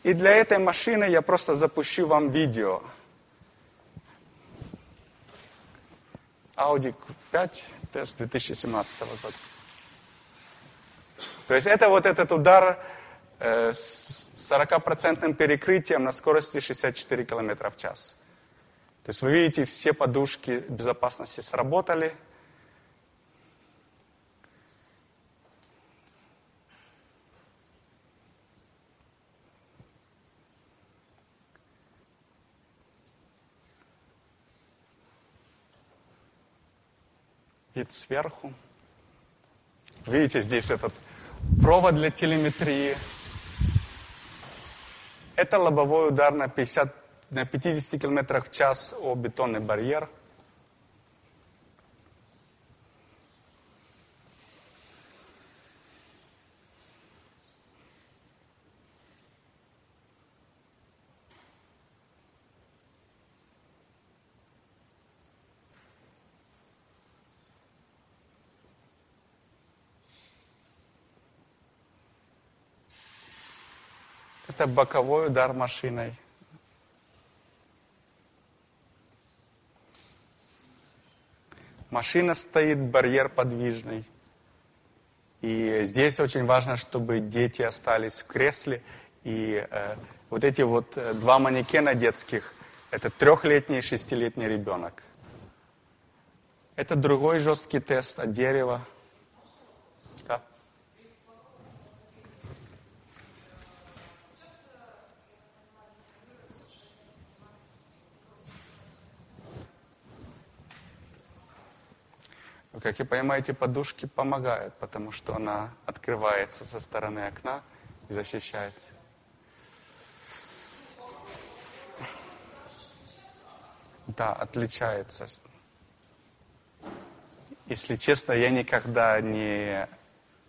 И для этой машины я просто запущу вам видео – Audi Q5, тест 2017 года. То есть это вот этот удар э, с 40% перекрытием на скорости 64 км в час. То есть вы видите, все подушки безопасности сработали. Вид сверху. Видите, здесь этот провод для телеметрии. Это лобовой удар на, 50, на 50 км в час о бетонный барьер – Это боковой удар машиной. Машина стоит, барьер подвижный. И здесь очень важно, чтобы дети остались в кресле. И э, вот эти вот э, два манекена детских, это трехлетний и шестилетний ребенок. Это другой жесткий тест от дерева. Как вы понимаете, подушки помогают, потому что она открывается со стороны окна и защищает. Да, отличается. Если честно, я никогда не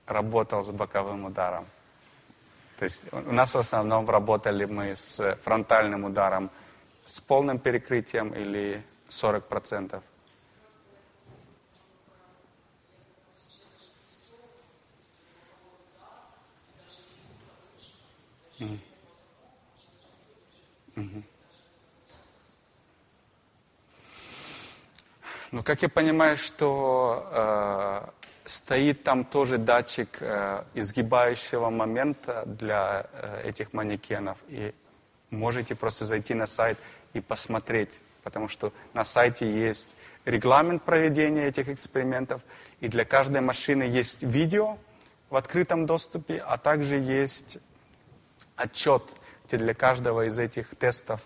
работал с боковым ударом. То есть у нас в основном работали мы с фронтальным ударом с полным перекрытием или 40%. Ну, как я понимаю, что э, стоит там тоже датчик э, изгибающего момента для э, этих манекенов. И можете просто зайти на сайт и посмотреть, потому что на сайте есть регламент проведения этих экспериментов, и для каждой машины есть видео в открытом доступе, а также есть отчет, где для каждого из этих тестов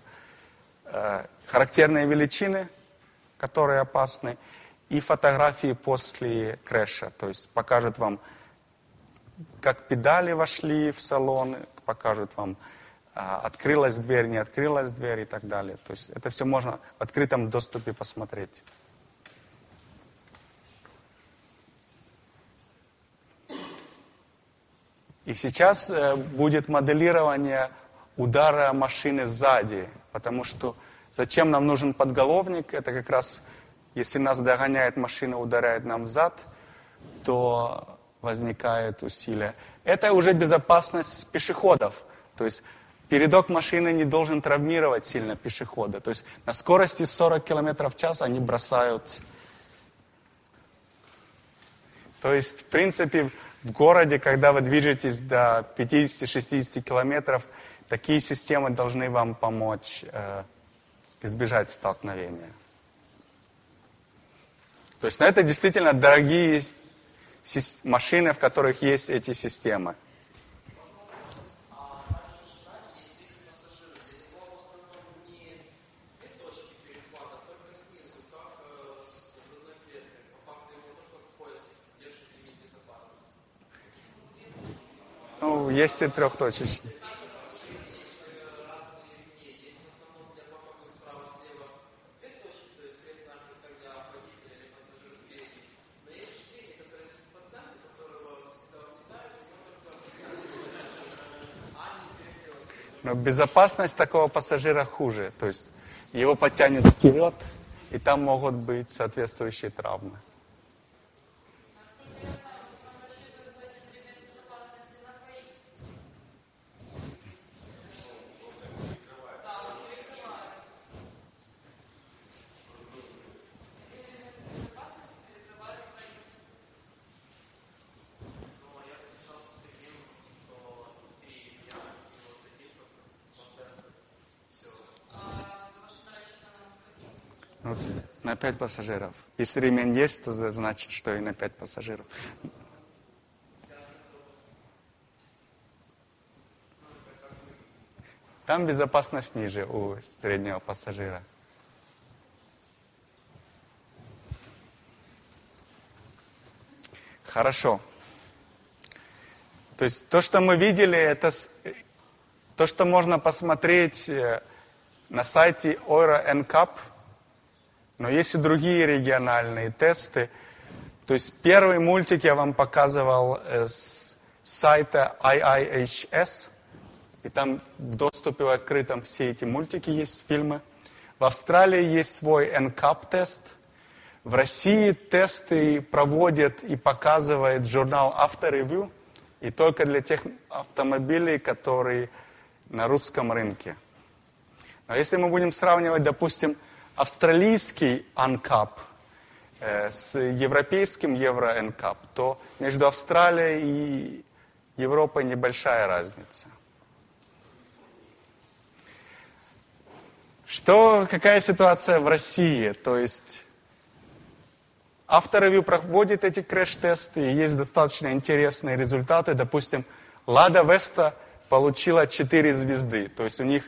э, характерные величины, которые опасны, и фотографии после крэша. То есть покажут вам, как педали вошли в салон, покажут вам, а, открылась дверь, не открылась дверь и так далее. То есть это все можно в открытом доступе посмотреть. И сейчас э, будет моделирование удара машины сзади, потому что зачем нам нужен подголовник? Это как раз если нас догоняет машина, ударяет нам зад, то возникает усилие. Это уже безопасность пешеходов. То есть передок машины не должен травмировать сильно пешехода. То есть на скорости 40 км в час они бросают. То есть, в принципе, в городе, когда вы движетесь до 50-60 километров, такие системы должны вам помочь э, избежать столкновения. То есть, ну, это действительно дорогие машины, в которых есть эти системы. Есть и трехточечный. Но безопасность такого пассажира хуже. То есть его подтянет вперед, и там могут быть соответствующие травмы. Вот, на пять пассажиров. Если ремень есть, то значит, что и на пять пассажиров. Там безопасность ниже у среднего пассажира. Хорошо. То есть то, что мы видели, это то, что можно посмотреть э, на сайте Euro NCAP – но есть и другие региональные тесты. То есть первый мультик я вам показывал э, с сайта IIHS. И там в доступе в открытом все эти мультики есть, фильмы. В Австралии есть свой NCAP-тест. В России тесты проводит и показывает журнал Авторевью. И только для тех автомобилей, которые на русском рынке. Но если мы будем сравнивать, допустим, австралийский анкап э, с европейским евро-энкап, то между Австралией и Европой небольшая разница. Что, какая ситуация в России? То есть авторы проводят эти крэш-тесты, и есть достаточно интересные результаты. Допустим, Лада Веста получила 4 звезды. То есть у них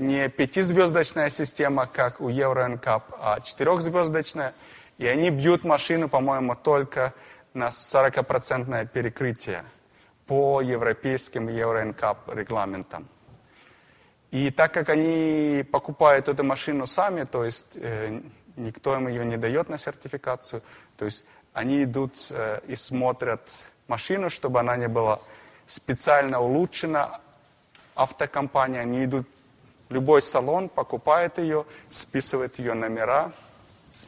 не пятизвездочная система, как у Euro NCAP, а четырехзвездочная. И они бьют машину, по-моему, только на 40% перекрытие по европейским Euro NCAP регламентам. И так как они покупают эту машину сами, то есть э, никто им ее не дает на сертификацию, то есть они идут э, и смотрят машину, чтобы она не была специально улучшена автокомпания, они идут Любой салон покупает ее, списывает ее номера,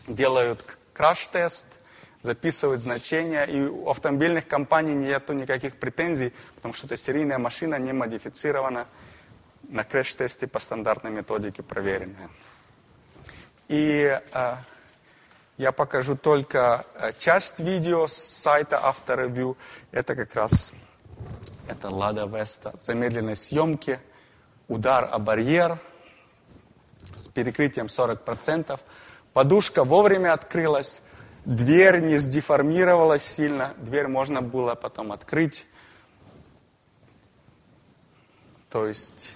делают краш-тест, записывают значения, и у автомобильных компаний нет никаких претензий, потому что это серийная машина, не модифицирована, на крэш-тесте по стандартной методике проверенная. И а, Я покажу только э, часть видео с сайта Авторевью. Это как раз это Лада Веста в замедленной съемке. Удар о барьер с перекрытием 40%. Подушка вовремя открылась. Дверь не сдеформировалась сильно. Дверь можно было потом открыть. То есть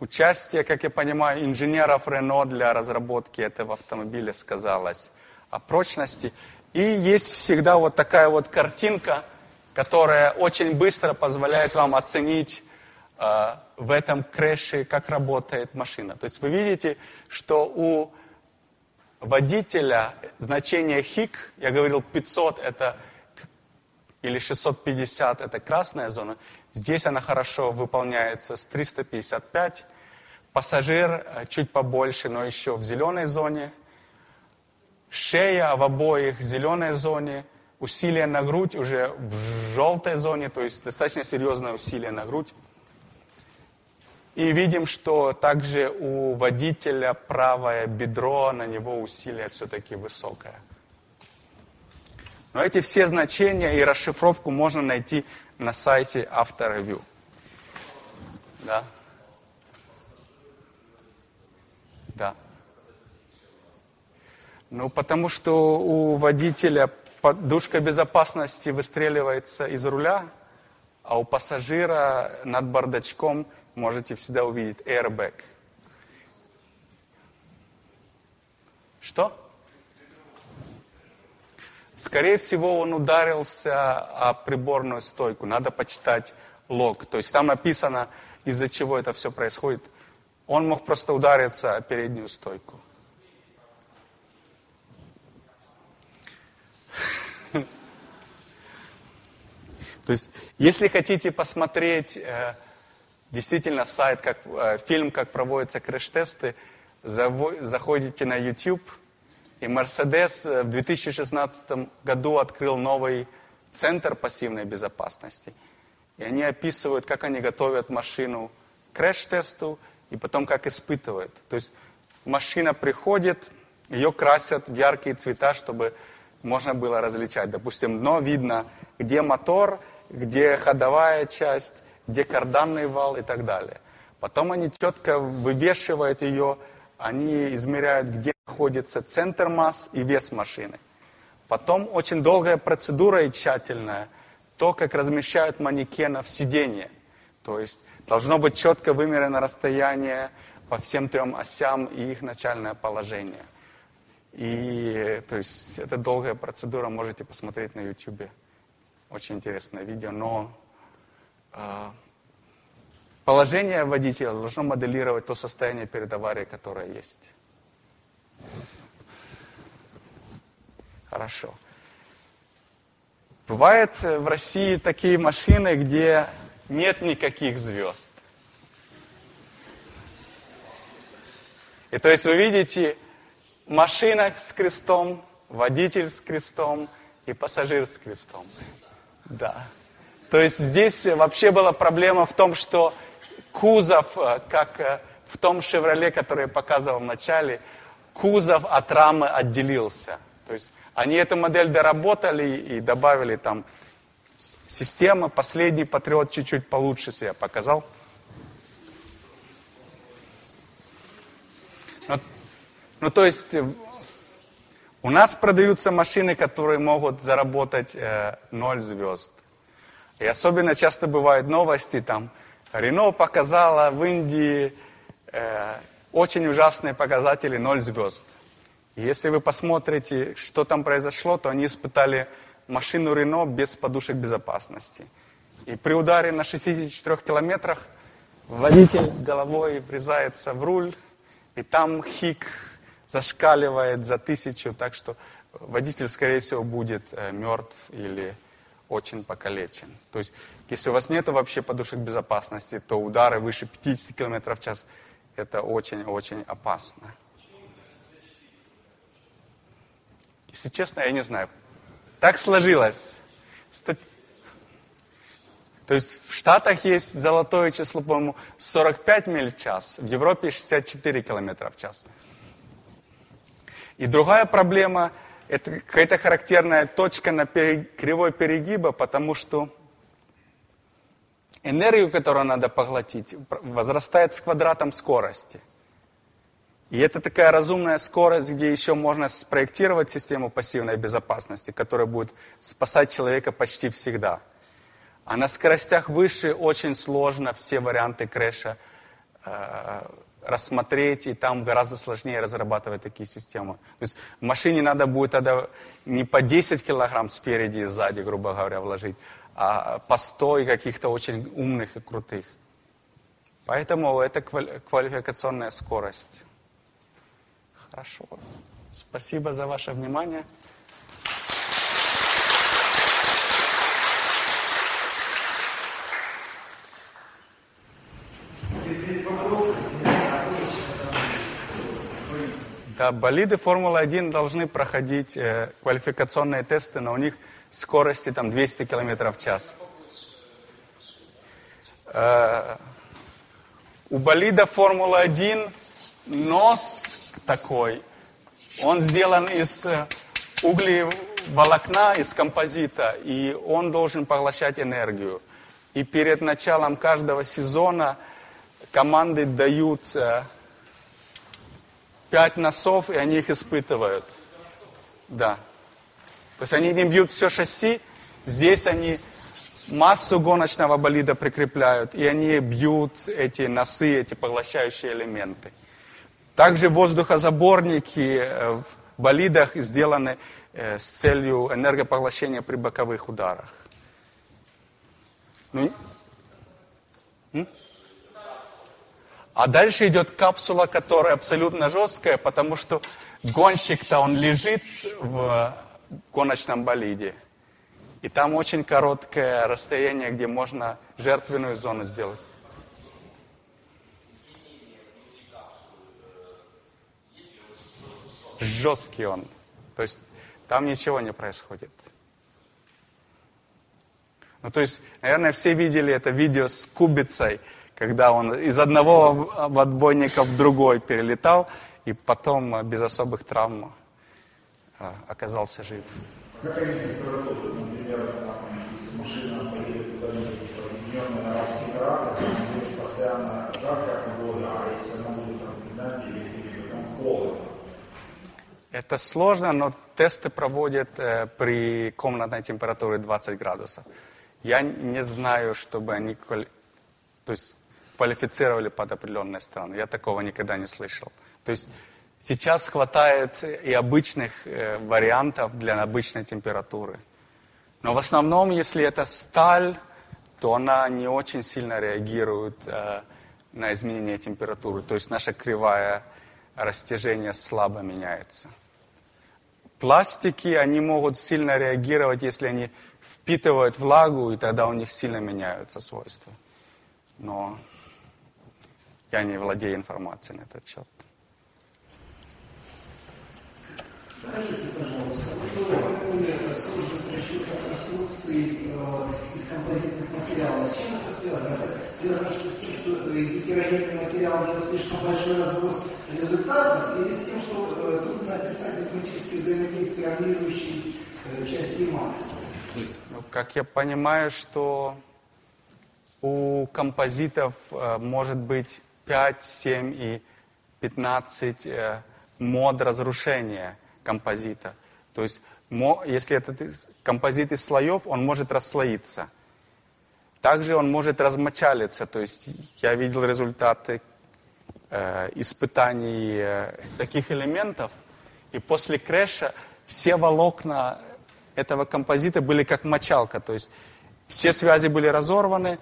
участие, как я понимаю, инженеров Рено для разработки этого автомобиля сказалось о прочности. И есть всегда вот такая вот картинка, которая очень быстро позволяет вам оценить в этом крэше, как работает машина. То есть вы видите, что у водителя значение хик, я говорил 500 это или 650 это красная зона, Здесь она хорошо выполняется с 355. Пассажир э, чуть побольше, но еще в зеленой зоне. Шея в обоих зеленой зоне. Усилие на грудь уже в желтой зоне, то есть достаточно серьезное усилие на грудь. И видим, что также у водителя правое бедро, на него усилие все-таки высокое. Но эти все значения и расшифровку можно найти на сайте Авторевью. Да. Да. Ну, потому что у водителя подушка безопасности выстреливается из руля, а у пассажира над бардачком можете всегда увидеть airbag. Что? Скорее всего, он ударился о приборную стойку. Надо почитать лог. То есть там написано, из-за чего это все происходит. Он мог просто удариться о переднюю стойку. То есть, если хотите посмотреть э, действительно сайт, как, э, фильм, как проводятся крэш-тесты, заходите на YouTube – и Мерседес в 2016 году открыл новый центр пассивной безопасности. И они описывают, как они готовят машину к крэш-тесту и потом как испытывают. То есть машина приходит, ее красят в яркие цвета, чтобы можно было различать. Допустим, дно видно, где мотор, где ходовая часть, где карданный вал и так далее. Потом они четко вывешивают ее, они измеряют, где находится центр масс и вес машины. Потом очень долгая процедура и тщательная, то, как размещают манекенов сиденье. То есть должно быть четко вымерено расстояние по всем трем осям и их начальное положение. И то есть это долгая процедура, можете посмотреть на YouTube. Очень интересное видео, но положение водителя должно моделировать то состояние перед аварией, которое есть. Хорошо. Бывает в России такие машины, где нет никаких звезд. И то есть вы видите машина с крестом, водитель с крестом и пассажир с крестом. Да. То есть здесь вообще была проблема в том, что кузов, э, как э, в том «Шевроле», который я показывал в начале, кузов от рамы отделился. То есть они эту модель доработали и добавили там системы. Последний Патриот чуть-чуть получше себя показал. Ну, ну то есть у нас продаются машины, которые могут заработать э, 0 звезд. И особенно часто бывают новости, там, Рено показала в Индии э, очень ужасные показатели 0 звезд. Если вы посмотрите, что там произошло, то они испытали машину Рено без подушек безопасности. И при ударе на 64 километрах водитель головой врезается в руль, и там хик зашкаливает за тысячу, так что водитель, скорее всего, будет э, мертв или очень покалечен. То есть, если у вас нет вообще подушек безопасности, то удары выше 50 км в час – это очень-очень опасно. Если честно, я не знаю. Так сложилось. То есть в Штатах есть золотое число, по-моему, 45 миль в час, в Европе 64 километра в час. И другая проблема – это какая-то характерная точка на кривой перегиба, потому что энергию, которую надо поглотить, возрастает с квадратом скорости. И это такая разумная скорость, где еще можно спроектировать систему пассивной безопасности, которая будет спасать человека почти всегда. А на скоростях выше очень сложно все варианты крэша э, рассмотреть, и там гораздо сложнее разрабатывать такие системы. То есть в машине надо будет тогда не по 10 килограмм спереди и сзади, грубо говоря, вложить, а по 100 и каких-то очень умных и крутых. Поэтому это квалификационная скорость. Хорошо. Спасибо за ваше внимание. Да, болиды Формулы-1 должны проходить э, квалификационные тесты, но у них скорости там 200 км в час. Э, у болида Формулы-1 нос такой, он сделан из э, углеволокна, из композита, и он должен поглощать энергию. И перед началом каждого сезона команды дают э, пять носов, и они их испытывают. Да. То есть они не бьют все шасси, здесь они массу гоночного болида прикрепляют, и они бьют эти носы, эти поглощающие элементы. Также воздухозаборники э, в болидах сделаны э, с целью энергопоглощения при боковых ударах. Ну, а дальше идет капсула, которая абсолютно жесткая, потому что гонщик-то он лежит в гоночном болиде. И там очень короткое расстояние, где можно жертвенную зону сделать. Жесткий он. То есть там ничего не происходит. Ну, то есть, наверное, все видели это видео с кубицей, когда он из одного отбойника в другой перелетал, и потом а, без особых травм а, оказался жив. Это сложно, но тесты проводят э, при комнатной температуре 20 градусов. Я не знаю, чтобы они... То есть квалифицировали под определенные страны. Я такого никогда не слышал. То есть сейчас хватает и обычных э, вариантов для обычной температуры. Но в основном, если это сталь, то она не очень сильно реагирует э, на изменение температуры. То есть наша кривая растяжения слабо меняется. Пластики, они могут сильно реагировать, если они впитывают влагу, и тогда у них сильно меняются свойства. Но я не владею информацией на этот счет. Скажите, пожалуйста, такое сложность расчета конструкций э, из композитных материалов, с чем это связано? Это связано с тем, что э, гетерогенный материал дает слишком большой разброс результатов, или с тем, что э, трудно описать математические взаимодействия армирующей э, части матрицы? Ну, как я понимаю, что у композитов э, может быть 5, 7 и 15 э, мод разрушения композита. То есть, если это композит из слоев, он может расслоиться. Также он может размочалиться. То есть, я видел результаты э, испытаний э, таких элементов, и после крэша все волокна этого композита были как мочалка. То есть, все связи были разорваны,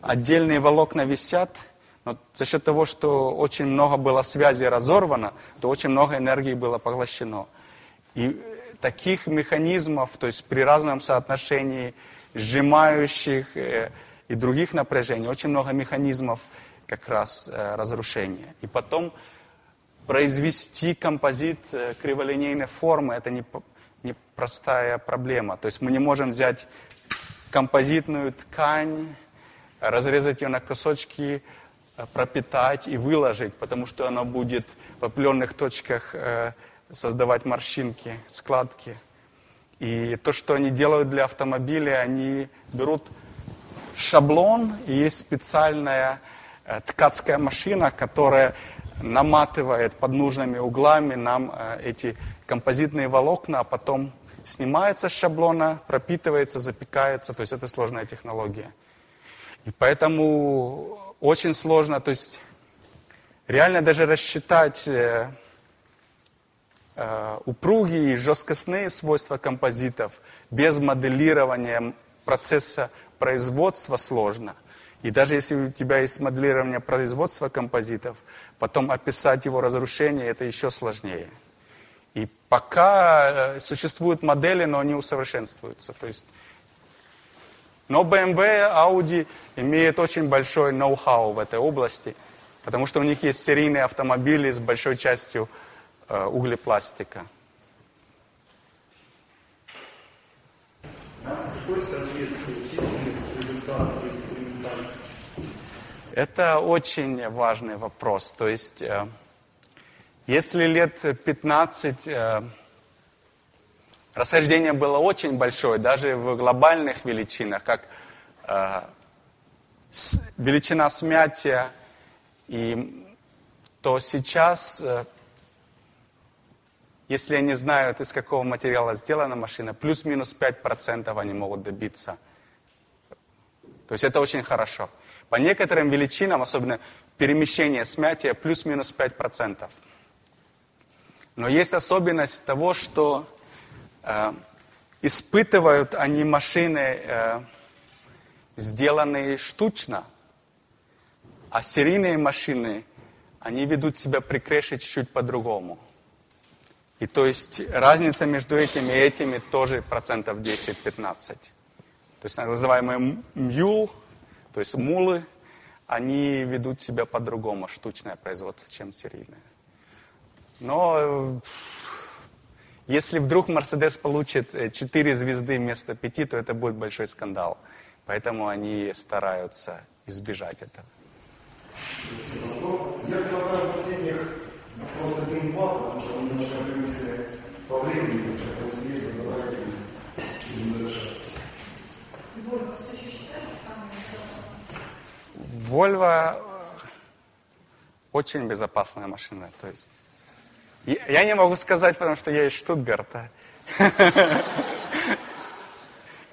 отдельные волокна висят – но за счет того, что очень много было связи разорвано, то очень много энергии было поглощено. И таких механизмов, то есть при разном соотношении сжимающих э, и других напряжений, очень много механизмов как раз э, разрушения. И потом произвести композит э, криволинейной формы, это не, не проблема. То есть мы не можем взять композитную ткань, разрезать ее на кусочки, пропитать и выложить, потому что она будет в определенных точках э, создавать морщинки, складки. И то, что они делают для автомобиля, они берут шаблон, и есть специальная э, ткацкая машина, которая наматывает под нужными углами нам э, эти композитные волокна, а потом снимается с шаблона, пропитывается, запекается. То есть это сложная технология. И поэтому очень сложно, то есть реально даже рассчитать э, э, упругие и жесткостные свойства композитов без моделирования процесса производства сложно. И даже если у тебя есть моделирование производства композитов, потом описать его разрушение, это еще сложнее. И пока э, существуют модели, но они усовершенствуются. То есть, но BMW, Audi имеют очень большой ноу-хау в этой области, потому что у них есть серийные автомобили с большой частью э, углепластика. Это очень важный вопрос. То есть э, если лет 15 э, расхождение было очень большое, даже в глобальных величинах, как э, с, величина смятия, и, то сейчас, э, если они знают, из какого материала сделана машина, плюс-минус 5% они могут добиться. То есть это очень хорошо. По некоторым величинам, особенно перемещение смятия, плюс-минус 5%. Но есть особенность того, что испытывают они машины, э, сделанные штучно, а серийные машины, они ведут себя при креше чуть-чуть по-другому. И то есть разница между этими и этими тоже процентов 10-15. То есть так называемые мюл, то есть мулы, они ведут себя по-другому, штучное производство, чем серийное. Но э, если вдруг Мерседес получит 4 э, звезды вместо 5, то это будет большой скандал. Поэтому они стараются избежать этого. Спасибо. Я предлагаю последних вопрос один-два, потому что мы немножко превысили по времени, поэтому если задавайте и завершать. Вольво все еще считается самым безопасным? Вольво очень безопасная машина. То есть я не могу сказать, потому что я из Штутгарта.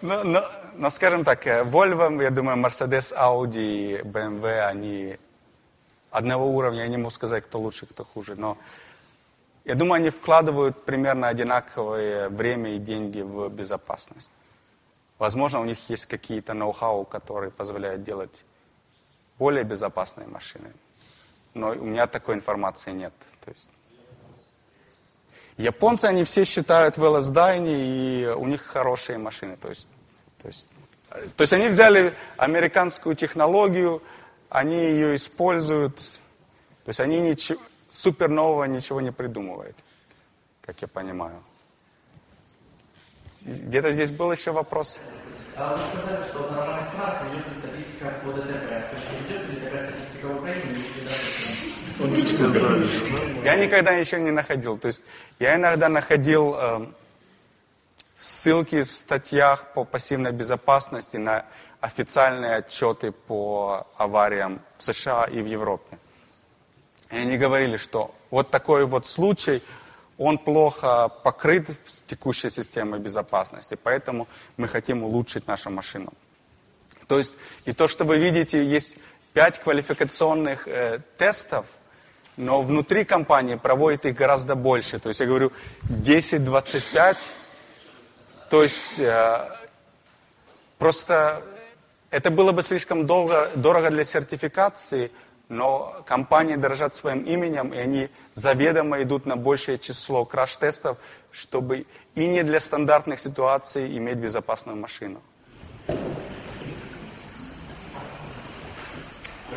Но, но, но, скажем так, э, Volvo, я думаю, Mercedes, Audi, BMW, они одного уровня, я не могу сказать, кто лучше, кто хуже, но я думаю, они вкладывают примерно одинаковое время и деньги в безопасность. Возможно, у них есть какие-то ноу-хау, которые позволяют делать более безопасные машины. Но у меня такой информации нет. То есть Японцы, они все считают в ЛСДайне, и у них хорошие машины. То есть, то, есть, то есть они взяли американскую технологию, они ее используют. То есть они ничего, супер нового ничего не придумывают, как я понимаю. Где-то здесь был еще вопрос. А вы сказали, что в нормальных странах ведется статистика по ДТП. Скажите, ведется ли такая статистика в Украине, если да, я никогда еще не находил. То есть я иногда находил э, ссылки в статьях по пассивной безопасности на официальные отчеты по авариям в США и в Европе. И они говорили, что вот такой вот случай, он плохо покрыт с текущей системой безопасности, поэтому мы хотим улучшить нашу машину. То есть, и то, что вы видите, есть пять квалификационных э, тестов – но внутри компании проводят их гораздо больше. То есть я говорю 10-25. То есть э, просто это было бы слишком долго, дорого для сертификации, но компании дорожат своим именем, и они заведомо идут на большее число краш-тестов, чтобы и не для стандартных ситуаций иметь безопасную машину.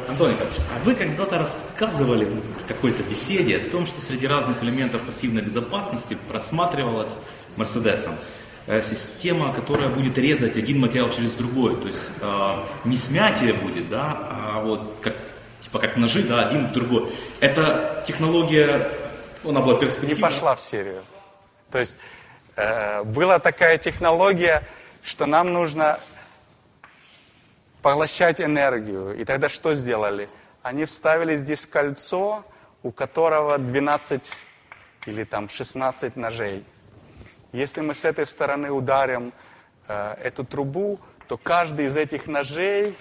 Антон Николаевич, а вы когда-то рассказывали в какой-то беседе о том, что среди разных элементов пассивной безопасности просматривалась Мерседесом э, система, которая будет резать один материал через другой. То есть э, не смятие будет, да, а вот как, типа как ножи, да, один в другой. Эта технология Она была не перспективна. пошла в серию. То есть э, была такая технология, что нам нужно поглощать энергию. И тогда что сделали? Они вставили здесь кольцо, у которого 12 или там 16 ножей. Если мы с этой стороны ударим э, эту трубу, то каждый из этих ножей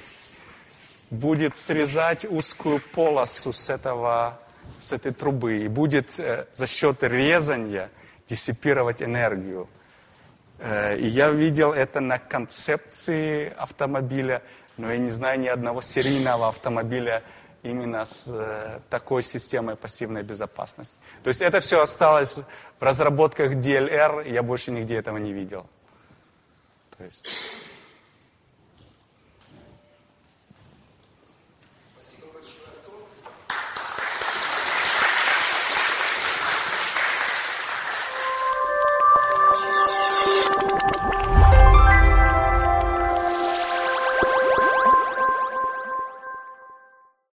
будет срезать узкую полосу с, этого, с этой трубы и будет э, за счет резания диссипировать энергию. Э, и я видел это на концепции автомобиля, но я не знаю ни одного серийного автомобиля именно с э, такой системой пассивной безопасности. То есть это все осталось в разработках DLR, я больше нигде этого не видел. То есть